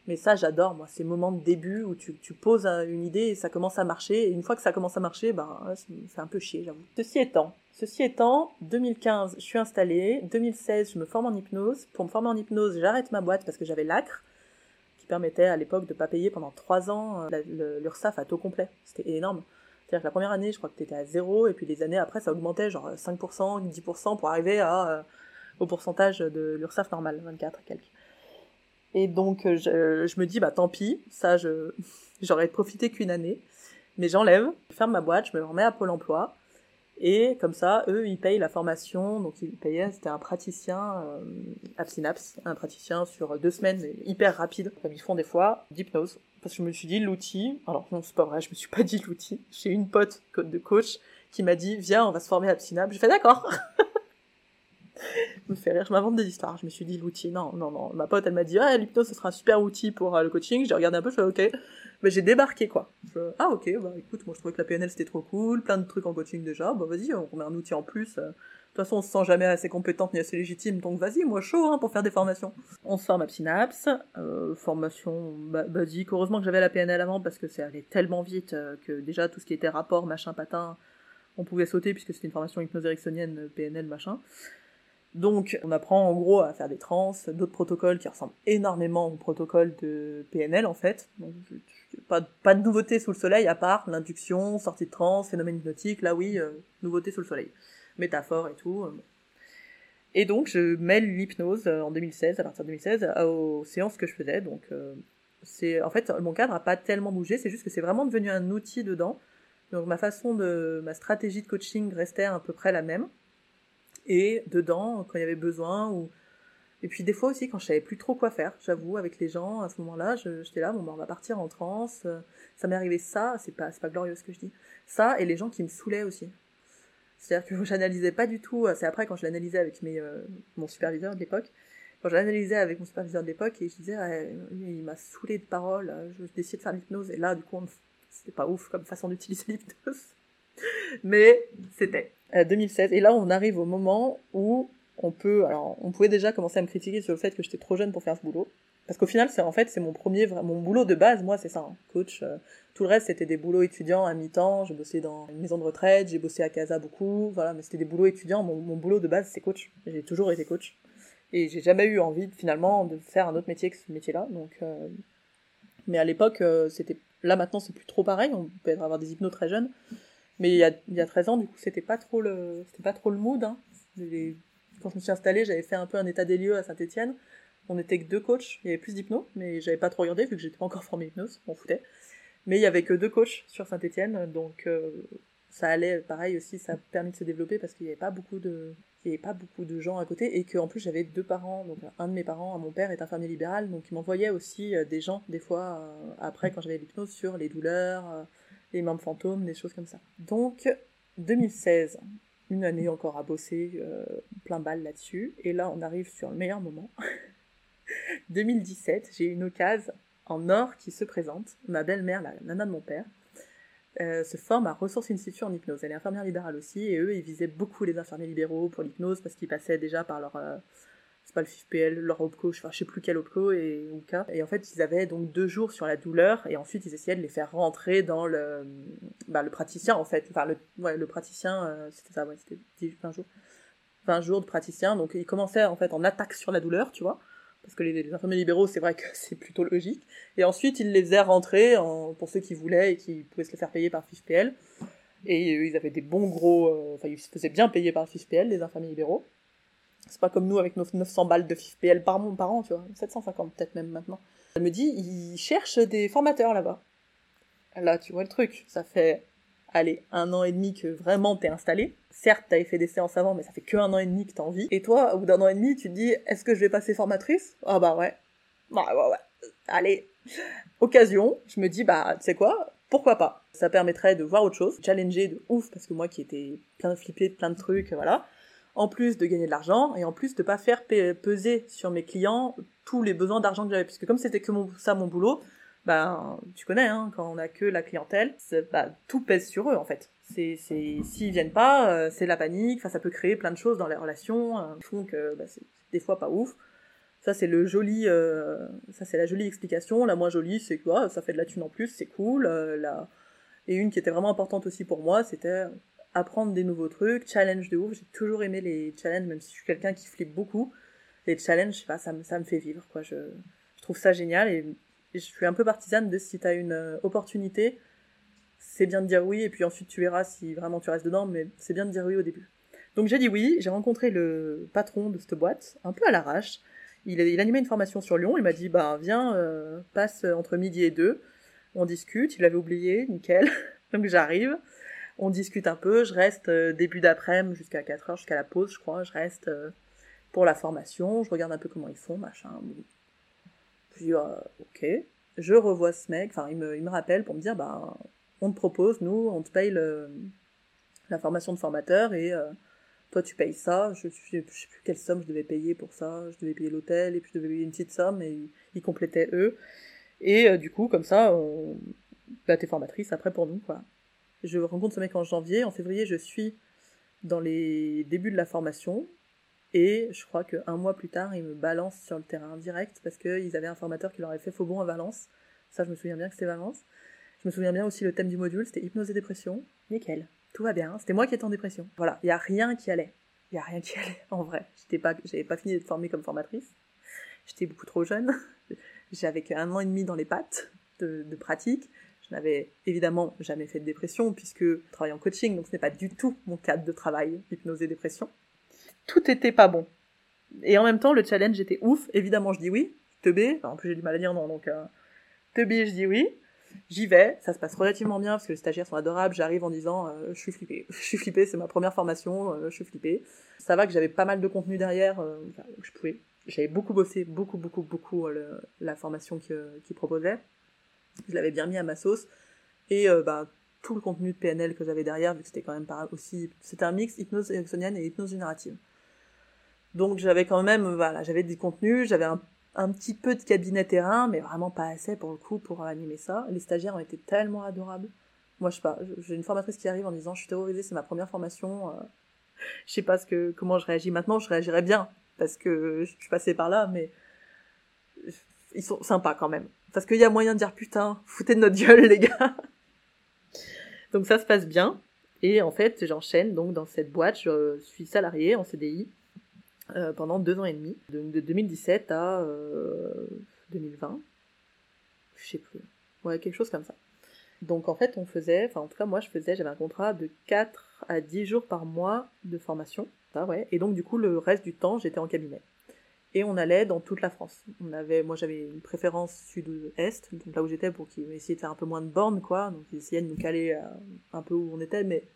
Mais ça, j'adore, moi, ces moments de début où tu, tu poses une idée et ça commence à marcher. Et une fois que ça commence à marcher, ben, c'est un peu chier, j'avoue. Ceci étant, ceci étant, 2015, je suis installée. 2016, je me forme en hypnose. Pour me former en hypnose, j'arrête ma boîte parce que j'avais l'acre permettait à l'époque de pas payer pendant trois ans euh, l'URSSAF à taux complet. C'était énorme. C'est-à-dire que la première année, je crois que tu étais à zéro, et puis les années après, ça augmentait genre 5%, 10% pour arriver euh, au pourcentage de l'URSSAF normal, 24 et quelques. Et donc, euh, je, je, me dis, bah tant pis, ça, j'aurais profité qu'une année, mais j'enlève, je ferme ma boîte, je me remets à Pôle emploi, et comme ça, eux, ils payent la formation. Donc ils payaient, c'était un praticien euh, Absynapse, un praticien sur deux semaines, hyper rapide, comme ils font des fois, d'hypnose. Parce que je me suis dit, l'outil, alors non, c'est pas vrai, je me suis pas dit l'outil. J'ai une pote de coach qui m'a dit, viens, on va se former à Synapse. J'ai fait d'accord. me fait rire, je m'invente des histoires. Je me suis dit l'outil, non, non, non. Ma pote, elle m'a dit, ah, l'hypnose, ce sera un super outil pour euh, le coaching. J'ai regardé un peu, je fais, ok. Mais j'ai débarqué quoi. Ah ok, bah écoute, moi je trouvais que la PNL c'était trop cool, plein de trucs en coaching déjà, bah vas-y, on met un outil en plus. euh. De toute façon, on se sent jamais assez compétente ni assez légitime, donc vas-y, moi chaud hein, pour faire des formations. On se forme à Synapse, euh, formation ba- basique. Heureusement que j'avais la PNL avant parce que c'est allé tellement vite euh, que déjà tout ce qui était rapport, machin, patin, on pouvait sauter puisque c'était une formation hypnose ericksonienne, PNL, machin. Donc, on apprend en gros à faire des trans, d'autres protocoles qui ressemblent énormément au protocole de PNL en fait. Pas, de nouveauté sous le soleil à part l'induction, sortie de trans, phénomène hypnotique. Là, oui, euh, nouveauté sous le soleil. Métaphore et tout. euh. Et donc, je mêle l'hypnose euh, en 2016, à partir de 2016, à- aux séances que je faisais. Donc, euh, c'est en fait mon cadre a pas tellement bougé. C'est juste que c'est vraiment devenu un outil dedans. Donc, ma façon de, ma stratégie de coaching restait à peu près la même et dedans quand il y avait besoin ou et puis des fois aussi quand je savais plus trop quoi faire j'avoue avec les gens à ce moment-là j'étais là bon bah on va partir en transe euh, ça m'est arrivé ça c'est pas c'est pas glorieux ce que je dis ça et les gens qui me saoulaient aussi. C'est-à-dire que j'analysais pas du tout c'est après quand je l'analysais avec mes euh, mon superviseur de l'époque quand je l'analysais avec mon superviseur de l'époque et je disais Ouais, il m'a saoulé de paroles je décide de faire l'hypnose et là du coup on- c'était pas ouf comme façon d'utiliser l'hypnose. Mais c'était euh, 2016. Et là, on arrive au moment où on peut. Alors, on pouvait déjà commencer à me critiquer sur le fait que j'étais trop jeune pour faire ce boulot. Parce qu'au final, c'est en fait, c'est mon premier, mon boulot de base, moi, c'est ça, hein, coach. euh, tout le reste, c'était des boulots étudiants à mi-temps. J'ai bossé dans une maison de retraite, j'ai bossé à Casa beaucoup, voilà, mais c'était des boulots étudiants. Mon, mon boulot de base, c'est coach. J'ai toujours été coach. Et j'ai jamais eu envie, finalement, de faire un autre métier que ce métier-là. Donc, euh, mais à l'époque, euh, c'était, là maintenant, c'est plus trop pareil. On peut être- avoir des hypnos très jeunes. Mais il y a, y a 13 ans, du coup, c'était pas trop le, c'était pas trop le mood. Hein. Quand je me suis installée, j'avais fait un peu un état des lieux à Saint-Etienne. On était que deux coachs. Il y avait plus d'hypno, mais j'avais pas trop regardé vu que j'étais pas encore formée hypnose. On foutait. Mais il y avait que deux coachs sur Saint-Etienne, donc euh, ça allait pareil aussi. Ça a permis de se développer parce qu'il y avait pas beaucoup de, il y avait pas beaucoup de gens à côté et qu'en plus j'avais deux parents. Donc un de mes parents, mon père est infirmier libéral, donc il m'envoyait aussi euh, des gens des fois euh, après quand j'avais l'hypnose sur les douleurs. Les membres fantômes, des choses comme ça. Donc, 2016, une année encore à bosser, euh, plein balle là-dessus. Et là, on arrive sur le meilleur moment. 2017, j'ai une occasion en or qui se présente. Ma belle-mère, la nana de mon père, euh, se forme à Ressources Institut en hypnose. Elle est infirmière libérale aussi, et eux, ils visaient beaucoup les infirmiers libéraux pour l'hypnose parce qu'ils passaient déjà par leur. euh, c'est pas le FIFPL, leur OPCO, je, sais plus quel OPCO et ou cas. Et en fait, ils avaient donc deux jours sur la douleur, et ensuite ils essayaient de les faire rentrer dans le, bah, le praticien en fait. Enfin, le, ouais, le praticien, euh, c'était ça, ouais, c'était 10, 20 jours. 20 jours de praticien, donc ils commençaient en fait en attaque sur la douleur, tu vois. Parce que les, les infirmiers libéraux, c'est vrai que c'est plutôt logique. Et ensuite, ils les faisaient rentrer en, pour ceux qui voulaient et qui pouvaient se le faire payer par FIFPL. Et ils avaient des bons gros. euh, Enfin, ils se faisaient bien payer par FIFPL, les infirmiers libéraux. C'est pas comme nous avec nos 900 balles de FIFPL par, par an, tu vois. 750 peut-être même maintenant. Elle me dit, ils cherchent des formateurs là-bas. Là, tu vois le truc. Ça fait, allez, un an et demi que vraiment t'es installé. Certes, t'avais fait des séances avant, mais ça fait que un an et demi que t'as envie. Et toi, au bout d'un an et demi, tu te dis, est-ce que je vais passer formatrice? Ah bah ouais. Bah ouais, ouais. Allez. Occasion, je me dis, bah, tu sais quoi? Pourquoi pas? Ça permettrait de voir autre chose, challenger de ouf, parce que moi qui étais plein de flippé plein de trucs, voilà. En plus de gagner de l'argent, et en plus de pas faire pe- peser sur mes clients tous les besoins d'argent que j'avais. Puisque comme c'était que ça mon boulot, ben, tu connais, hein, quand on a que la clientèle, bah, tout pèse sur eux, en fait. C'est, c'est, s'ils viennent pas, euh, c'est la panique, enfin, ça peut créer plein de choses dans les relations, euh, font bah, c'est des fois pas ouf. Ça, c'est le joli, euh, ça, c'est la jolie explication. La moins jolie, c'est que, ah, ça fait de la thune en plus, c'est cool. euh, la... Et une qui était vraiment importante aussi pour moi, c'était apprendre des nouveaux trucs, challenge de ouf. J'ai toujours aimé les challenges, même si je suis quelqu'un qui flippe beaucoup. Les challenges, je sais pas, ça me, ça me fait vivre, quoi. Je, je trouve ça génial et, je suis un peu partisane de si t'as une euh, opportunité, c'est bien de dire oui et puis ensuite tu verras si vraiment tu restes dedans, mais c'est bien de dire oui au début. Donc j'ai dit oui, j'ai rencontré le patron de cette boîte, un peu à l'arrache. Il, il animait une formation sur Lyon, il m'a dit bah viens, euh, passe entre midi et deux, on discute, il avait oublié, nickel. Donc j'arrive, on discute un peu, je reste euh, début d'après-midi jusqu'à 4 heures, jusqu'à la pause je crois, je reste euh, pour la formation, je regarde un peu comment ils font, machin. Puis euh, ok, je revois ce mec, enfin il me, il me rappelle pour me dire bah on te propose, nous, on te paye le, la formation de formateur et euh, toi tu payes ça, je, je, je sais plus quelle somme je devais payer pour ça, je devais payer l'hôtel et puis je devais payer une petite somme et ils, ils complétaient eux. Et euh, du coup, comme ça, on... bah, t'es formatrice après pour nous, quoi. Je rencontre ce mec en janvier. En février, je suis dans les débuts de la formation. Et je crois qu'un mois plus tard, ils me balancent sur le terrain direct parce qu'ils avaient un formateur qui leur avait fait faux bon à Valence. Ça, je me souviens bien que c'était Valence. Je me souviens bien aussi le thème du module, c'était hypnose et dépression. Nickel. Tout va bien. C'était moi qui étais en dépression. Voilà. Il y a rien qui allait. Il y a rien qui allait, en vrai. J'étais pas, j'avais pas fini d'être formée comme formatrice. J'étais beaucoup trop jeune. J'avais qu'un an et demi dans les pattes de, de pratique. Je n'avais évidemment jamais fait de dépression puisque je travaille en coaching, donc ce n'est pas du tout mon cadre de travail, hypnose et dépression. Tout était pas bon. Et en même temps, le challenge était ouf. Évidemment, je dis oui. Teubé. En plus, j'ai du mal à dire non, donc euh, teubé, je dis oui. J'y vais, ça se passe relativement bien parce que les stagiaires sont adorables. J'arrive en disant euh, je suis flippée, je suis flippée, c'est ma première formation, euh, je suis flippée. Ça va que j'avais pas mal de contenu derrière, euh, je pouvais. J'avais beaucoup bossé, beaucoup, beaucoup, beaucoup la formation qu'ils qui proposait. Je l'avais bien mis à ma sauce et bah tout le contenu de PNL que j'avais derrière, vu que c'était quand même pas aussi, c'était un mix hypnose ericksonienne et hypnose générative. Donc j'avais quand même, voilà, j'avais des contenus, j'avais un un petit peu de cabinet terrain, mais vraiment pas assez pour le coup pour animer ça. Les stagiaires ont été tellement adorables. Moi, je sais pas, j'ai une formatrice qui arrive en disant, je suis terrorisée, c'est ma première formation, euh, je sais pas ce que, comment je réagis. Maintenant, je réagirais bien, parce que je suis passée par là, mais ils sont sympas quand même. Parce qu'il y a moyen de dire, putain, foutez de notre gueule, les gars. donc ça se passe bien. Et en fait, j'enchaîne donc dans cette boîte, je suis salariée en CDI euh, pendant deux ans et demi, de, 2017 à 2020. Euh, je sais plus. Ouais, quelque chose comme ça. Donc en fait, on faisait, enfin en tout cas moi je faisais, j'avais un contrat de 4 à 10 jours par mois de formation. Ça, ouais. Et donc du coup, le reste du temps, j'étais en cabinet. Et on allait dans toute la France. On avait, moi j'avais une préférence sud-est, donc là où j'étais pour qu'ils essayaient de faire un peu moins de bornes, quoi. Donc ils essayaient de nous caler euh, un peu où on était, mais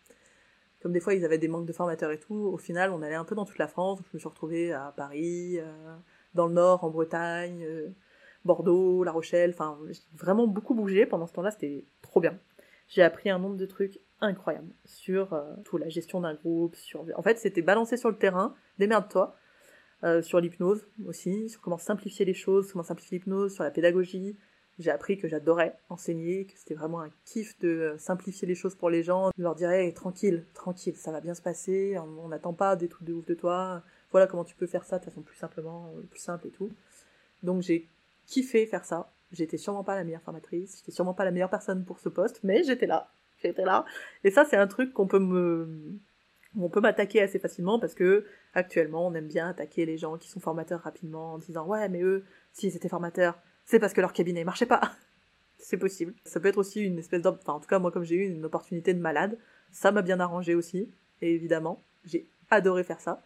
comme des fois ils avaient des manques de formateurs et tout, au final on allait un peu dans toute la France. Je me suis retrouvée à Paris, euh, dans le Nord, en Bretagne, euh, Bordeaux, La Rochelle. Enfin, j'ai vraiment beaucoup bougé pendant ce temps-là. C'était trop bien. J'ai appris un nombre de trucs incroyables sur tout la gestion d'un groupe. Sur, en fait, c'était balancé sur le terrain. Démerde-toi. Sur l'hypnose aussi, sur comment simplifier les choses, comment simplifier l'hypnose, sur la pédagogie, j'ai appris que j'adorais enseigner, que c'était vraiment un kiff de euh, simplifier les choses pour les gens, de leur dire tranquille, tranquille, ça va bien se passer, on n'attend pas des trucs de ouf de toi, voilà comment tu peux faire ça de façon plus simplement, euh, plus simple et tout. Donc j'ai kiffé faire ça. J'étais sûrement pas la meilleure formatrice, j'étais sûrement pas la meilleure personne pour ce poste, mais j'étais là, j'étais là. Et ça c'est un truc qu'on peut me on peut m'attaquer assez facilement parce que actuellement on aime bien attaquer les gens qui sont formateurs rapidement en disant ouais mais eux s'ils étaient formateurs c'est parce que leur cabinet marchait pas. c'est possible. Ça peut être aussi une espèce d'op... Enfin, en tout cas, moi, comme j'ai eu une opportunité de malade, ça m'a bien arrangé aussi. Et évidemment, j'ai adoré faire ça.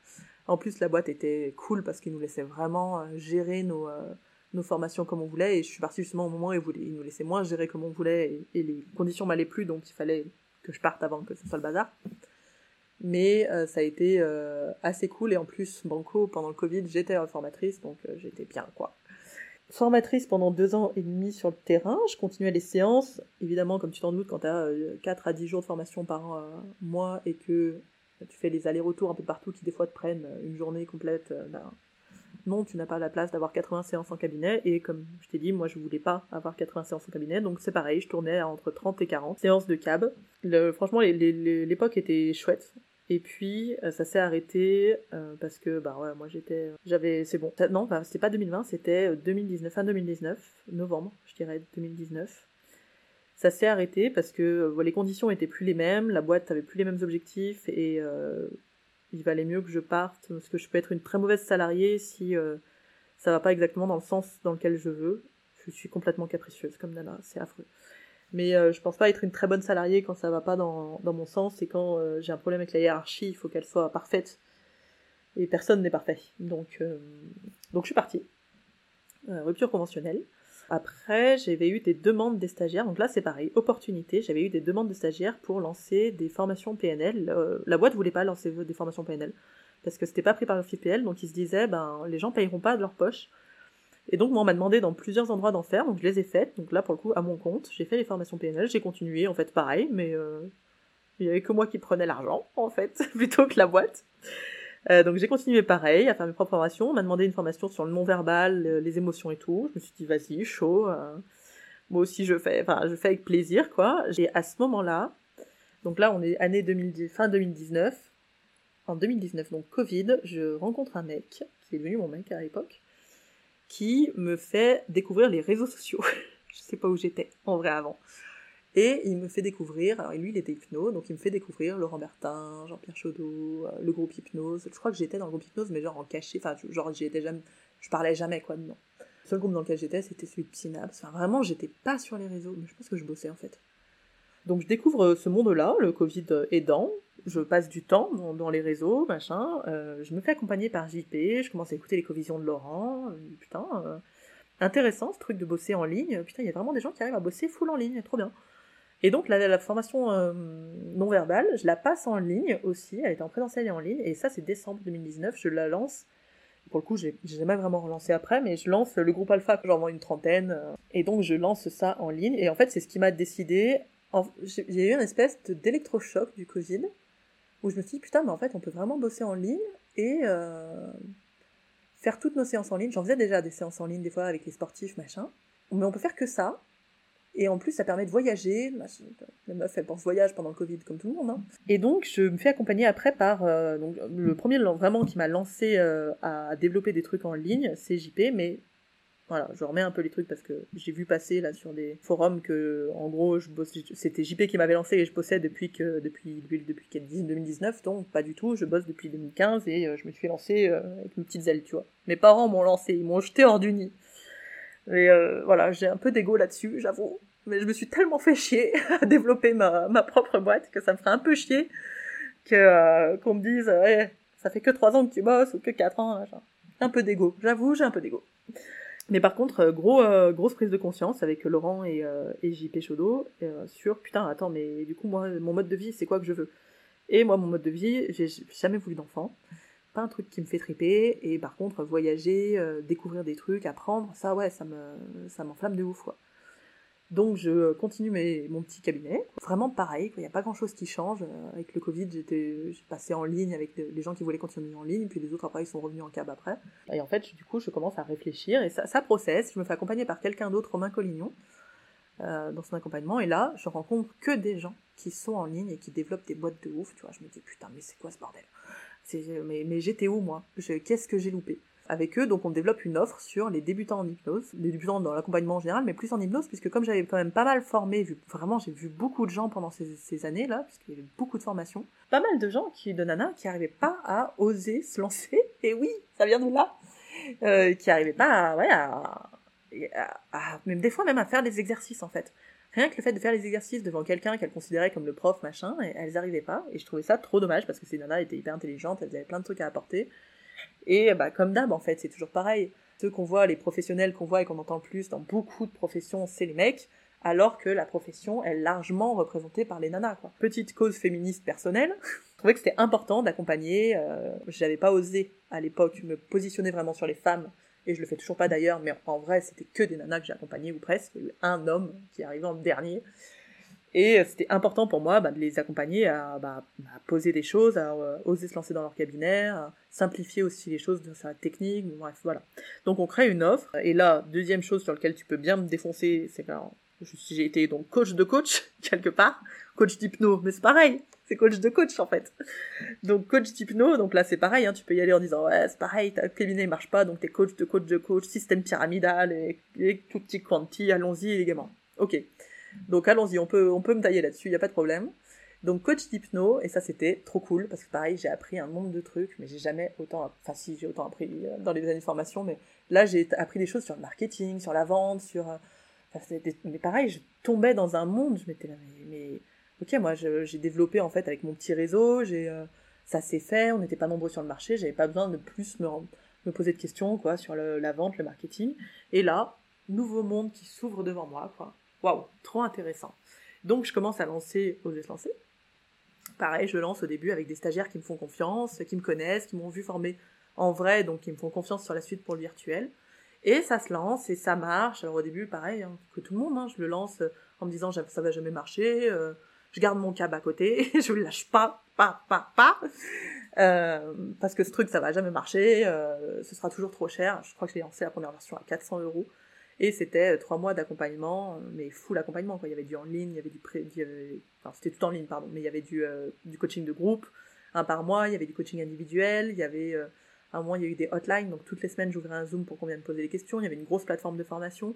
En plus, la boîte était cool parce qu'ils nous laissaient vraiment euh, gérer nos, euh, nos formations comme on voulait. Et je suis partie justement au moment où ils, nous laissaient moins gérer comme on voulait. Et, les conditions m'allaient plus, donc il fallait que je parte avant que ce soit le bazar. Mais euh, ça a été assez cool. Et en plus, Banco, pendant le Covid, j'étais formatrice, donc j'étais bien, quoi formatrice pendant deux ans et demi sur le terrain. Je continuais les séances. Évidemment, comme tu t'en doutes, quand tu as 4 à 10 jours de formation par euh, mois et que tu fais les allers-retours un peu partout qui des fois te prennent une journée complète, euh, ben, non, tu n'as pas la place d'avoir 80 séances en cabinet. Et comme je t'ai dit, moi je voulais pas avoir 80 séances en cabinet, donc c'est pareil, je tournais entre 30 et 40 séances de cab. franchement, l'époque était chouette. Et puis euh, ça s'est arrêté euh, parce que bah ouais moi j'étais j'avais c'est bon. Non c'était pas 2020 c'était 2019 fin 2019 novembre je dirais 2019 ça s'est arrêté parce que euh, les conditions étaient plus les mêmes la boîte avait plus les mêmes objectifs et il valait mieux que je parte parce que je peux être une très mauvaise salariée si ça va pas exactement dans le sens dans lequel je veux. Je suis complètement capricieuse comme Nana c'est affreux mais euh, je pense pas être une très bonne salariée quand ça va pas dans, mon sens et quand euh, j'ai un problème avec la hiérarchie, il faut qu'elle soit parfaite. Et personne n'est parfait. Donc, euh, je suis partie. rupture conventionnelle. Après, j'avais eu des demandes des stagiaires. Donc là, c'est pareil, opportunité. J'avais eu des demandes de stagiaires pour lancer des formations PNL. la boîte voulait pas lancer des formations PNL parce que c'était pas pris par le FIPL. Donc ils se disaient, ben, les gens payeront pas de leur poche. Et donc, moi, on m'a demandé dans plusieurs endroits d'en faire, donc je les ai faites. Donc là, pour le coup, à mon compte, j'ai fait les formations PNL, j'ai continué, en fait, pareil, mais euh, il y avait que moi qui prenais l'argent, en fait, plutôt que la boîte. Euh, donc j'ai continué pareil, à faire mes propres formations. On m'a demandé une formation sur le non-verbal, les émotions et tout. Je me suis dit, vas-y, chaud. Euh. moi aussi je fais, enfin je fais avec plaisir quoi. Et à ce moment-là, donc là on est année 2010, fin 2019, en 2019 donc Covid, je rencontre un mec qui est devenu mon mec à l'époque, qui me fait découvrir les réseaux sociaux. je sais pas où j'étais en vrai avant. Et il me fait découvrir, alors lui il était hypno, donc il me fait découvrir Laurent Bertin, Jean-Pierre Chaudot, euh, le groupe Hypnose. Je crois que j'étais dans le groupe Hypnose, mais genre en cachet, enfin genre j'y étais jamais, je parlais jamais quoi dedans. Le seul groupe dans lequel j'étais c'était celui de Synapse. Enfin vraiment j'étais pas sur les réseaux, mais je pense que je bossais en fait. Donc je découvre ce monde-là, le Covid aidant, je passe du temps dans, les réseaux, machin, euh, je me fais accompagner par JP, je commence à écouter les covisions de Laurent, euh, putain, intéressant ce truc de bosser en ligne, putain il y a vraiment des gens qui arrivent à bosser full en ligne, trop bien. Et donc la, formation euh, non verbale, je la passe en ligne aussi, elle était en présentiel et en ligne, et ça c'est décembre 2019, je la lance. Pour le coup, j'ai jamais vraiment relancé après, mais je lance le groupe Alpha, j'en vends une trentaine, euh, et donc je lance ça en ligne. Et en fait, c'est ce qui m'a décidé. J'ai eu une espèce d'électrochoc du Covid, où je me suis dit, putain, mais en fait, on peut vraiment bosser en ligne et euh, faire toutes nos séances en ligne. J'en faisais déjà des séances en ligne des fois avec les sportifs, machin. Mais on peut faire que ça, et en plus, ça permet de voyager. La meuf, elle pense voyage pendant le Covid, comme tout le monde. Hein. Et donc, je me fais accompagner après par... Euh, le premier vraiment qui m'a lancé euh, à développer des trucs en ligne, c'est JP, mais voilà, je remets un peu les trucs parce que j'ai vu passer là sur des forums que, en gros, je bosse, c'était JP qui m'avait lancé et je bossais depuis que, depuis, depuis, depuis 2019, donc pas du tout, je bosse depuis 2015 et euh, je me suis lancé avec mes petites ailes, tu vois. Mes parents m'ont lancé, ils m'ont jeté hors du nid. Et euh, voilà, j'ai un peu d'ego là-dessus, j'avoue. Mais je me suis tellement fait chier à développer ma, ma propre boîte que ça me ferait un peu chier que euh, qu'on me dise ouais, ça fait que trois ans que tu bosses ou que quatre ans. Machin. Un peu d'ego, j'avoue, j'ai un peu d'ego. Mais par contre, euh, gros, grosse prise de conscience avec Laurent et, et JP Chaudot sur putain, attends, mais du coup, moi, mon mode de vie, c'est quoi que je veux? Et moi, mon mode de vie, j'ai jamais voulu d'enfant. Pas un truc qui me fait triper. Et par contre voyager euh, découvrir des trucs apprendre ça ouais ça me ça m'enflamme de ouf quoi donc je continue mon petit cabinet. Vraiment pareil il n'y a pas grand chose qui change. Euh, avec le covid j'étais j'ai passé en ligne avec les gens qui voulaient continuer en ligne. Puis les autres après ils sont revenus en cab après. Et en fait du coup je commence à réfléchir. Et ça, ça processe. Je me fais accompagner par quelqu'un d'autre Romain Collignon euh, dans son accompagnement. Et là je rencontre que des gens qui sont en ligne et qui développent des boîtes de ouf tu vois. Je me dis putain mais c'est quoi ce bordel? Mais, mais j'étais où moi? Qu'est-ce que j'ai loupé? Avec eux, donc on développe une offre sur les débutants en hypnose, les débutants dans l'accompagnement en général, mais plus en hypnose, puisque comme j'avais quand même pas mal formé, vu, vraiment j'ai vu beaucoup de gens pendant ces, années-là, puisqu'il y avait beaucoup de formations, pas mal de gens qui, de nanas qui arrivaient pas à oser se lancer, et oui, ça vient de là, euh, qui arrivaient pas à, ouais, à, même des fois même à faire des exercices en fait. Rien que le fait de faire les exercices devant quelqu'un qu'elles considéraient comme le prof, machin, elles arrivaient pas. Et je trouvais ça trop dommage parce que ces nanas étaient hyper intelligentes, elles avaient plein de trucs à apporter. Et bah, comme d'hab, en fait, c'est toujours pareil. Ceux qu'on voit, les professionnels qu'on voit et qu'on entend plus dans beaucoup de professions, c'est les mecs, alors que la profession est largement représentée par les nanas, quoi. Petite cause féministe personnelle, je trouvais que c'était important d'accompagner, euh, j'avais pas osé à l'époque me positionner vraiment sur les femmes et je le fais toujours pas d'ailleurs, mais en vrai, c'était que des nanas que j'ai accompagnées, ou presque. Il y a eu un homme qui est arrivé en dernier. Et c'était important pour moi bah, de les accompagner à, bah, à, poser des choses, à euh, oser se lancer dans leur cabinet, à simplifier aussi les choses sur la technique, bref, voilà. Donc on crée une offre, et là, deuxième chose sur laquelle tu peux bien me défoncer, c'est que j'ai été donc coach de coach, quelque part, coach d'hypno, mais c'est pareil, c'est coach de coach en fait. Donc coach d'hypno, donc là c'est pareil, hein, tu peux y aller en disant ouais c'est pareil, ta cabinet marche pas, donc t'es coach de coach de coach, système pyramidal et, tout petit quanti, allons-y les gamins. Ok, donc allons-y, on peut on peut me tailler là-dessus, y a pas de problème. Donc coach d'hypno et ça c'était trop cool parce que pareil j'ai appris un nombre de trucs, mais j'ai jamais autant, enfin si j'ai autant appris euh, dans les années de formation, mais là j'ai appris des choses sur le marketing, sur la vente, sur, euh, mais pareil je tombais dans un monde, je m'étais là mais ok, moi j'ai développé en fait avec mon petit réseau, euh, ça s'est fait, on n'était pas nombreux sur le marché, j'avais pas besoin de plus me, me poser de questions quoi sur la vente, le marketing. Et là, nouveau monde qui s'ouvre devant moi quoi. Waouh, trop intéressant. Donc je commence à lancer, oser se lancer. Pareil, je lance au début avec des stagiaires qui me font confiance, qui me connaissent, qui m'ont vu former en vrai, donc qui me font confiance sur la suite pour le virtuel. Et ça se lance et ça marche. Alors au début, pareil, hein, que tout le monde, hein, je le lance en me disant ça va jamais marcher, euh, je garde mon cab à côté, je le lâche pas, pas, pas, pas, euh, parce que ce truc ça va jamais marcher, euh, ce sera toujours trop cher. Je crois que j'ai lancé la première version à 400 euros Et c'était trois mois d'accompagnement, mais full accompagnement. Quoi. Il y avait du en ligne, il y avait du pré... Enfin, c'était tout en ligne, pardon, mais il y avait du, du coaching de groupe, un par mois, il y avait du coaching individuel, il y avait un mois, il y a eu des hotlines, donc toutes les semaines, j'ouvrais un Zoom pour qu'on vienne poser des questions. Il y avait une grosse plateforme de formation.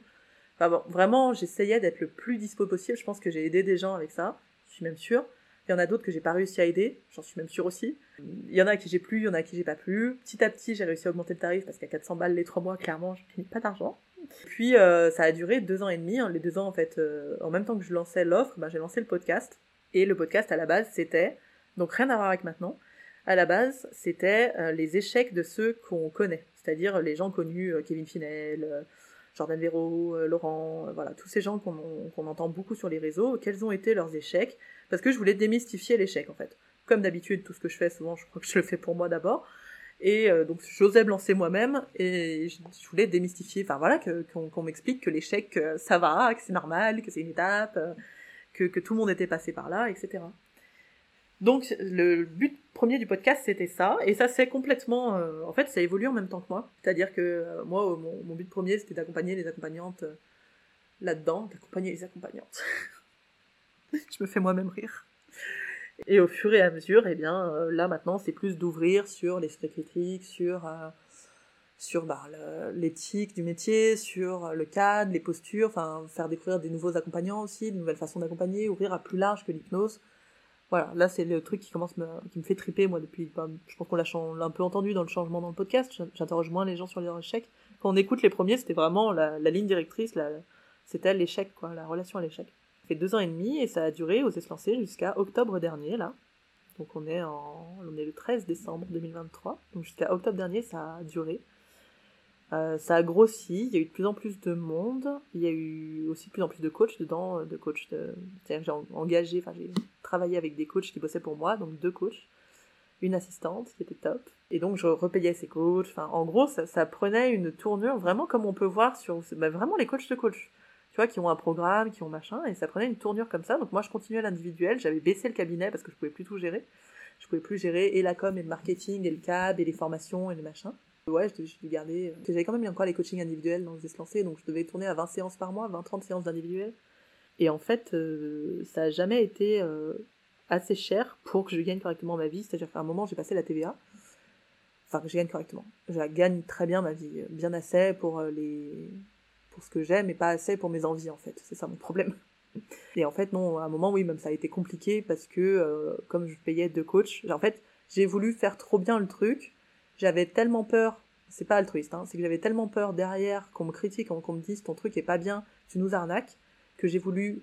Enfin bon, vraiment, j'essayais d'être le plus dispo possible. Je pense que j'ai aidé des gens avec ça, je suis même sûre. Il y en a d'autres que j'ai pas réussi à aider, j'en suis même sûre aussi. Il y en a à qui j'ai plu, il y en a à qui j'ai pas plu. Petit à petit, j'ai réussi à augmenter le tarif parce qu'à 400 balles les trois mois, clairement, je gagnais pas d'argent. Puis euh, ça a duré deux ans et demi. Hein. Les deux ans, en fait, euh, en même temps que je lançais l'offre, ben, j'ai lancé le podcast. Et le podcast, à la base, c'était, donc rien à voir avec maintenant, à la base, c'était euh, les échecs de ceux qu'on connaît, c'est-à-dire les gens connus, euh, Kevin Finel, euh, Jordan Véro, Laurent, voilà, tous ces gens qu'on entend beaucoup sur les réseaux, quels ont été leurs échecs, parce que je voulais démystifier l'échec en fait. Comme d'habitude, tout ce que je fais, souvent, je crois que je le fais pour moi d'abord. Et donc j'osais me lancer moi-même et je, voulais démystifier, enfin voilà, qu'on m'explique que l'échec, ça va, que c'est normal, que c'est une étape, que, que tout le monde était passé par là, etc. Donc le but premier du podcast c'était ça. Et ça c'est complètement euh, en fait ça évolue en même temps que moi. C'est-à-dire que euh, moi mon, but premier c'était d'accompagner les accompagnantes euh, là-dedans d'accompagner les accompagnantes. Je me fais moi-même rire et au fur et à mesure eh bien là maintenant c'est plus d'ouvrir sur l'esprit critique sur sur bah, l'éthique du métier, sur le cadre, les postures, enfin faire découvrir des nouveaux accompagnants aussi, de nouvelles façons d'accompagner, ouvrir à plus large que l'hypnose, voilà, là c'est le truc qui commence me, qui me fait triper moi depuis. Bah, je pense qu'on l'a un peu entendu dans le changement dans le podcast. J'interroge moins les gens sur leurs échecs. Quand on écoute les premiers, c'était vraiment la, ligne directrice, c'était l'échec quoi, la relation à l'échec. Fait deux ans et demi et ça a duré aux lancé jusqu'à octobre dernier là. Donc on est on est le 13 décembre 2023. Donc jusqu'à octobre dernier ça a duré. Euh, ça a grossi, il y a eu de plus en plus de monde, il y a eu aussi de plus en plus de coachs dedans, de coachs de... C'est-à-dire j'ai engagé, enfin j'ai travaillé avec des coachs qui bossaient pour moi, donc deux coachs, une assistante qui était top, et donc je repayais ces coachs, en gros ça, prenait une tournure vraiment comme on peut voir sur, bah, vraiment les coachs de coach, tu qui ont un programme, qui ont machin, et ça prenait une tournure comme ça, donc moi je continuais l'individuel, j'avais baissé le cabinet parce que je pouvais plus tout gérer, je pouvais plus gérer et la com et le marketing et le cab et les formations et les machins. Ouais, je devais, garder. Euh, j'avais quand même eu encore les coachings individuels dans se lancer, donc je devais tourner à 20 séances par mois, 20-30 séances d'individuel. Et en fait, euh, ça a jamais été euh, assez cher pour que je gagne correctement ma vie. C'est-à-dire qu'à un moment, j'ai passé la TVA. Enfin, que je gagne correctement. Je gagne très bien ma vie. Bien assez pour les pour ce que j'aime, mais pas assez pour mes envies, en fait. C'est ça mon problème. Et en fait, non, à un moment, oui, même ça a été compliqué parce que, comme je payais deux coachs, en fait, j'ai voulu faire trop bien le truc j'avais tellement peur, c'est pas altruiste, hein, c'est que j'avais tellement peur derrière qu'on me critique, qu'on me dise ton truc est pas bien, tu nous arnaques, que j'ai voulu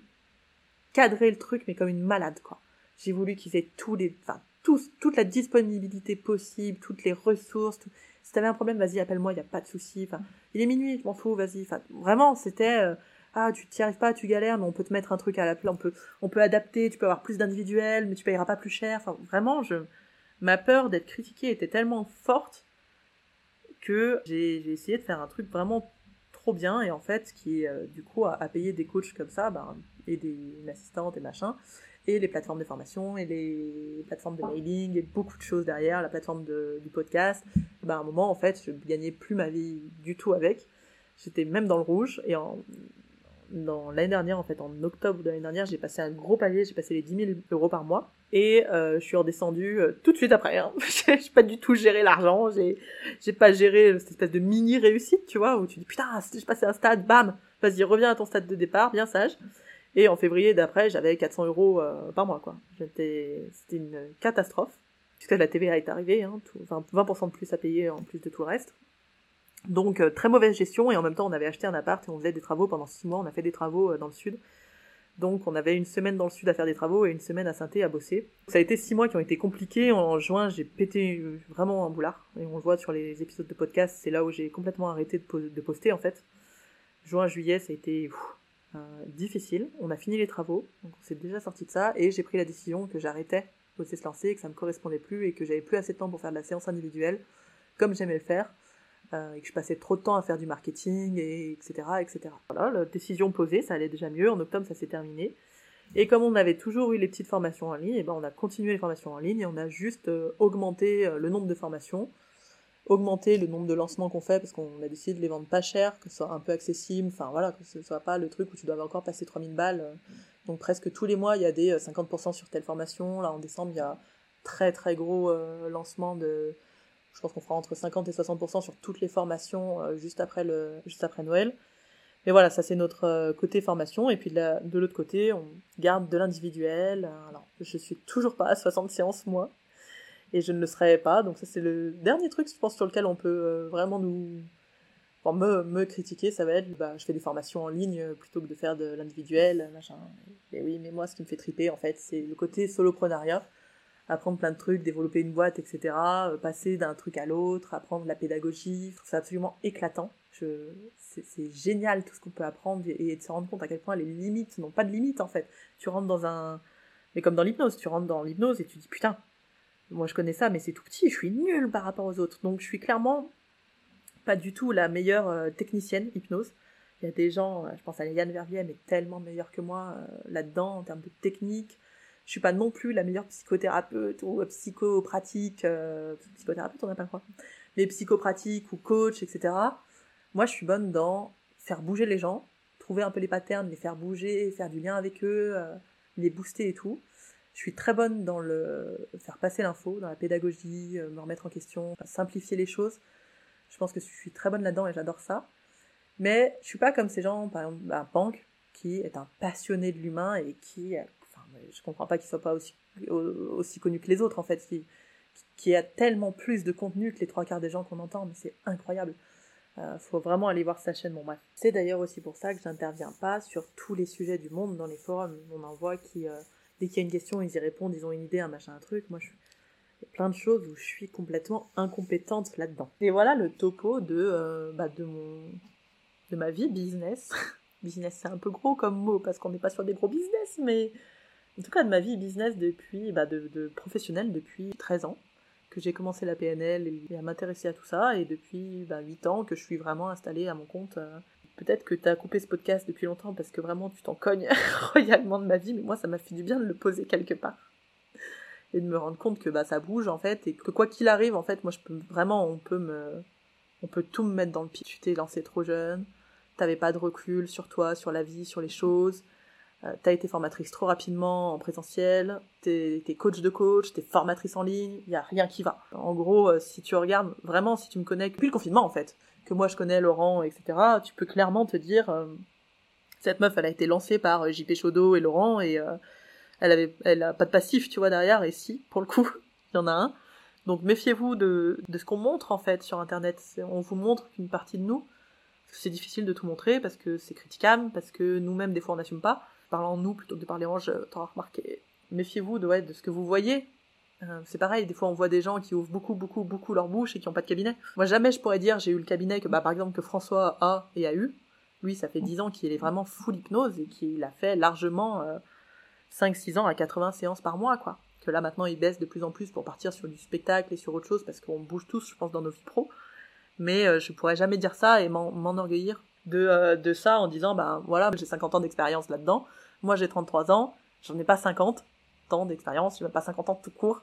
cadrer le truc, mais comme une malade, quoi. J'ai voulu qu'ils aient tous les, enfin, tous, toute la disponibilité possible, toutes les ressources. Tout... Si t'avais un problème, vas-y, appelle-moi, y a pas de souci. Il est minuit, je m'en fous, vas-y. Vraiment, c'était, euh, ah, tu t'y arrives pas, tu galères, mais on peut te mettre un truc à la place, on peut, adapter, tu peux avoir plus d'individuels, mais tu payeras pas plus cher. Enfin, vraiment, je, ma peur d'être critiquée était tellement forte que j'ai essayé de faire un truc vraiment trop bien et en fait qui euh, du coup à, payer des coachs comme ça ben, et des une assistante et machin et les plateformes de formation et les plateformes de mailing et beaucoup de choses derrière la plateforme du podcast ben, à un moment en fait je gagnais plus ma vie du tout avec j'étais même dans le rouge et en dans l'année dernière, en fait, en octobre de l'année dernière, j'ai passé un gros palier, j'ai passé les 10 000 euros par mois, et euh, je suis redescendue euh, tout de suite après. Hein. j'ai pas du tout géré l'argent, j'ai j'ai pas géré cette espèce de mini réussite, tu vois, où tu dis putain, j'ai passé un stade, bam, vas-y, reviens à ton stade de départ, bien sage. Et en février d'après, j'avais 400 euros euh, par mois, quoi. C'était une catastrophe, puisque la TVA est arrivée, hein, tout, 20% de plus à payer en plus de tout le reste. Donc euh, très mauvaise gestion et en même temps on avait acheté un appart et on faisait des travaux pendant six mois, on a fait des travaux euh, dans le sud. Donc on avait une semaine dans le sud à faire des travaux et une semaine à saint à bosser. Ça a été six mois qui ont été compliqués. En juin j'ai pété vraiment un boulard et on le voit sur les épisodes de podcast, c'est là où j'ai complètement arrêté de, poster en fait. Juin, juillet ça a été difficile. On a fini les travaux, donc on s'est déjà sorti de ça et j'ai pris la décision que j'arrêtais de se lancer, que ça me correspondait plus et que j'avais plus assez de temps pour faire de la séance individuelle comme j'aimais le faire euh, et que je passais trop de temps à faire du marketing, et etc., etc. Voilà, la décision posée, ça allait déjà mieux. En octobre, ça s'est terminé. Et comme on avait toujours eu les petites formations en ligne, et ben on a continué les formations en ligne et on a juste euh, augmenté euh, le nombre de formations. Augmenter le nombre de lancements qu'on fait parce qu'on a décidé de les vendre pas cher, que ce soit un peu accessible, enfin voilà, que ce soit pas le truc où tu dois encore passer 3000 balles. Donc presque tous les mois, il y a des 50% sur telle formation. Là, en décembre, il y a très très gros lancement de je pense qu'on fera entre 50 et 60% sur toutes les formations euh, juste, après le, juste après Noël. Mais voilà, ça c'est notre euh, côté formation. Et puis de, de l'autre côté, on garde de l'individuel. Alors, je suis toujours pas à 60 séances, moi. Et je ne le serai pas. Donc ça c'est le dernier truc, je pense, sur lequel on peut euh, vraiment nous... Me, me critiquer, ça va être, bah, je fais des formations en ligne plutôt que de faire de l'individuel, machin. Et oui, mais moi, ce qui me fait triper, en fait, c'est le côté soloprenariat apprendre plein de trucs, développer une boîte, etc., euh, passer d'un truc à l'autre, apprendre la pédagogie, c'est absolument éclatant. Je... C'est génial tout ce qu'on peut apprendre et de se rendre compte à quel point les limites n'ont pas de limites en fait. Tu rentres dans un... Mais comme dans l'hypnose, tu rentres dans l'hypnose et tu dis putain, moi je connais ça mais c'est tout petit, je suis nulle par rapport aux autres. Donc je suis clairement pas du tout la meilleure euh, technicienne hypnose. Il y a des gens, euh, je pense à Yann Vervier, mais tellement meilleur que moi là-dedans en termes de technique, je suis pas non plus la meilleure psychothérapeute ou psychopratique, euh, psychothérapeute on n'a pas le droit, mais psychopratique ou coach, etc. Moi, je suis bonne dans faire bouger les gens, trouver un peu les patterns, les faire bouger, faire du lien avec eux, euh, les booster et tout. Je suis très bonne dans le faire passer l'info, dans la pédagogie, euh, me remettre en question, simplifier les choses. Je pense que je suis très bonne là-dedans et j'adore ça. Mais je suis pas comme ces gens, par exemple, à Banque, qui est un passionné de l'humain et qui je comprends pas qu'il soit pas aussi, aussi connu que les autres, en fait, qui, qui a tellement plus de contenu que les trois quarts des gens qu'on entend, mais c'est incroyable. Euh, faut vraiment aller voir sa chaîne, bon bref. C'est d'ailleurs aussi pour ça que j'interviens pas sur tous les sujets du monde dans les forums. On en voit qui, euh, dès qu'il y a une question, ils y répondent, ils ont une idée, un machin, un truc. Moi, je a plein de choses où je suis complètement incompétente là-dedans. Et voilà le topo de, euh, bah, de mon, de ma vie business. business, c'est un peu gros comme mot parce qu'on n'est pas sur des gros business, mais en tout cas de ma vie business depuis, bah de, de professionnelle depuis 13 ans, que j'ai commencé la PNL et à m'intéresser à tout ça, et depuis bah, 8 ans que je suis vraiment installée à mon compte. Euh. Peut-être que tu as coupé ce podcast depuis longtemps parce que vraiment tu t'en cognes royalement de ma vie, mais moi ça m'a fait du bien de le poser quelque part. Et de me rendre compte que bah, ça bouge en fait, et que quoi qu'il arrive, en fait, moi je peux vraiment, on peut me. On peut tout me mettre dans le pied. Tu t'es lancé trop jeune, t'avais pas de recul sur toi, sur la vie, sur les choses euh, t'as été formatrice trop rapidement en présentiel, t'es es coach de coach, t'es formatrice en ligne, y a rien qui va. En gros, euh, si tu regardes vraiment, si tu me connais depuis le confinement en fait, que moi je connais Laurent, etc., tu peux clairement te dire, euh, cette meuf, elle a été lancée par JP Chaudot et Laurent et elle avait, elle a pas de passif, tu vois derrière. Et si, pour le coup, il y en a un. Donc méfiez-vous de, de ce qu'on montre en fait sur Internet. On vous montre qu'une partie de nous. C'est difficile de tout montrer parce que c'est critiquable, parce que nous-mêmes des fois on n'assume pas parlant nous plutôt que de parler en jeu, t'auras remarqué. Méfiez-vous de, de ce que vous voyez. Euh, c'est pareil, des fois on voit des gens qui ouvrent beaucoup, beaucoup, beaucoup leur bouche et qui n'ont pas de cabinet. Moi jamais je pourrais dire j'ai eu le cabinet que, bah, par exemple, que François a et a eu. Lui, ça fait 10 ans qu'il est vraiment full hypnose et qu'il a fait largement 5-6 euh, ans à 80 séances par mois, quoi. Que là maintenant il baisse de plus en plus pour partir sur du spectacle et sur autre chose parce qu'on bouge tous, je pense, dans nos vies pro. Mais euh, je pourrais jamais dire ça et m'enorgueillir de, euh, de ça en disant, bah voilà, j'ai 50 ans d'expérience là-dedans, moi j'ai 33 ans, j'en ai pas 50 ans d'expérience, j'ai même pas 50 ans tout court,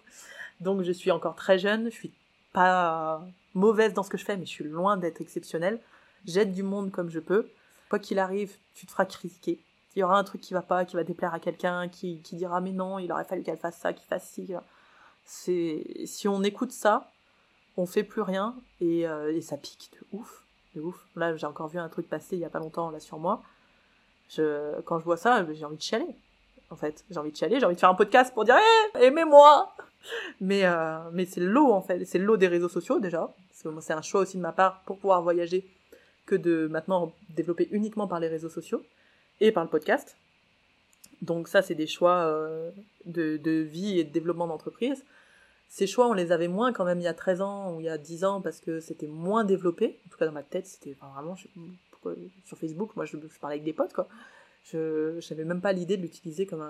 donc je suis encore très jeune, je suis pas mauvaise dans ce que je fais, mais je suis loin d'être exceptionnelle, j'aide du monde comme je peux, quoi qu'il arrive, tu te feras critiquer, il y aura un truc qui va pas, qui va déplaire à quelqu'un, qui, qui dira mais non, il aurait fallu qu'elle fasse ça, qu'il fasse ci, c'est si on écoute ça, on fait plus rien et, euh, et ça pique de ouf de ouf. Là, j'ai encore vu un truc passer il y a pas longtemps là sur moi. Je, quand je vois ça, j'ai envie de chialer. En fait, j'ai envie de chialer, j'ai envie de faire un podcast pour dire hey, aimez-moi. Mais euh, c'est l'eau en fait, c'est l'eau des réseaux sociaux déjà. C'est un choix aussi de ma part pour pouvoir voyager que de maintenant développer uniquement par les réseaux sociaux et par le podcast. Donc ça, c'est des choix euh, de, vie et de développement d'entreprise ces choix, on les avait moins quand même il y a 13 ans ou il y a 10 ans parce que c'était moins développé. En tout cas, dans ma tête, c'était vraiment. sur Facebook, moi, je, parlais avec des potes, quoi. Je n'avais même pas l'idée de l'utiliser comme,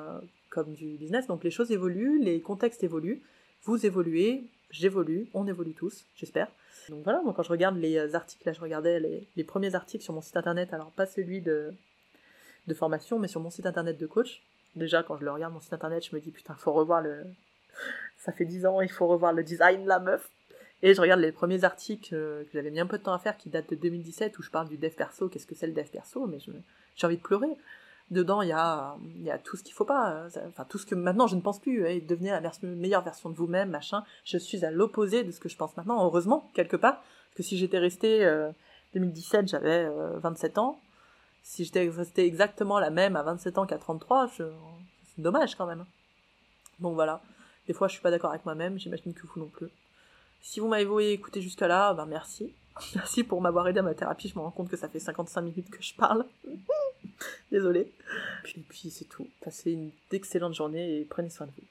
comme du business. Donc, les choses évoluent, les contextes évoluent. Vous évoluez, j'évolue, on évolue tous, j'espère. Donc voilà, moi, quand je regarde les articles, là, je regardais les, les, premiers articles sur mon site internet, alors pas celui de, de formation, mais sur mon site internet de coach. Déjà, quand je le regarde, mon site internet, je me dis, putain, faut revoir le, ça fait 10 ans, il faut revoir le design, la meuf. Et je regarde les premiers articles euh, que j'avais mis un peu de temps à faire qui datent de 2017 où je parle du dev perso, qu'est-ce que c'est le dev perso, mais j'ai envie de pleurer. Dedans, il y a, y a tout ce qu'il faut pas, enfin tout ce que maintenant je ne pense plus, et devenir la meilleure version de vous-même, machin. Je suis à l'opposé de ce que je pense maintenant, heureusement, quelque part, parce que si j'étais restée 2017, j'avais 27 ans. Si j'étais restée exactement la même à 27 ans qu'à 33, c'est dommage quand même. Donc voilà. Des fois, je suis pas d'accord avec moi-même, j'imagine que vous non plus. Si vous m'avez écouté jusqu'à là, ben merci. Merci pour m'avoir aidé à ma thérapie, je me rends compte que ça fait 55 minutes que je parle. Désolée. Puis, puis c'est tout. Passez une excellente journée et prenez soin de vous.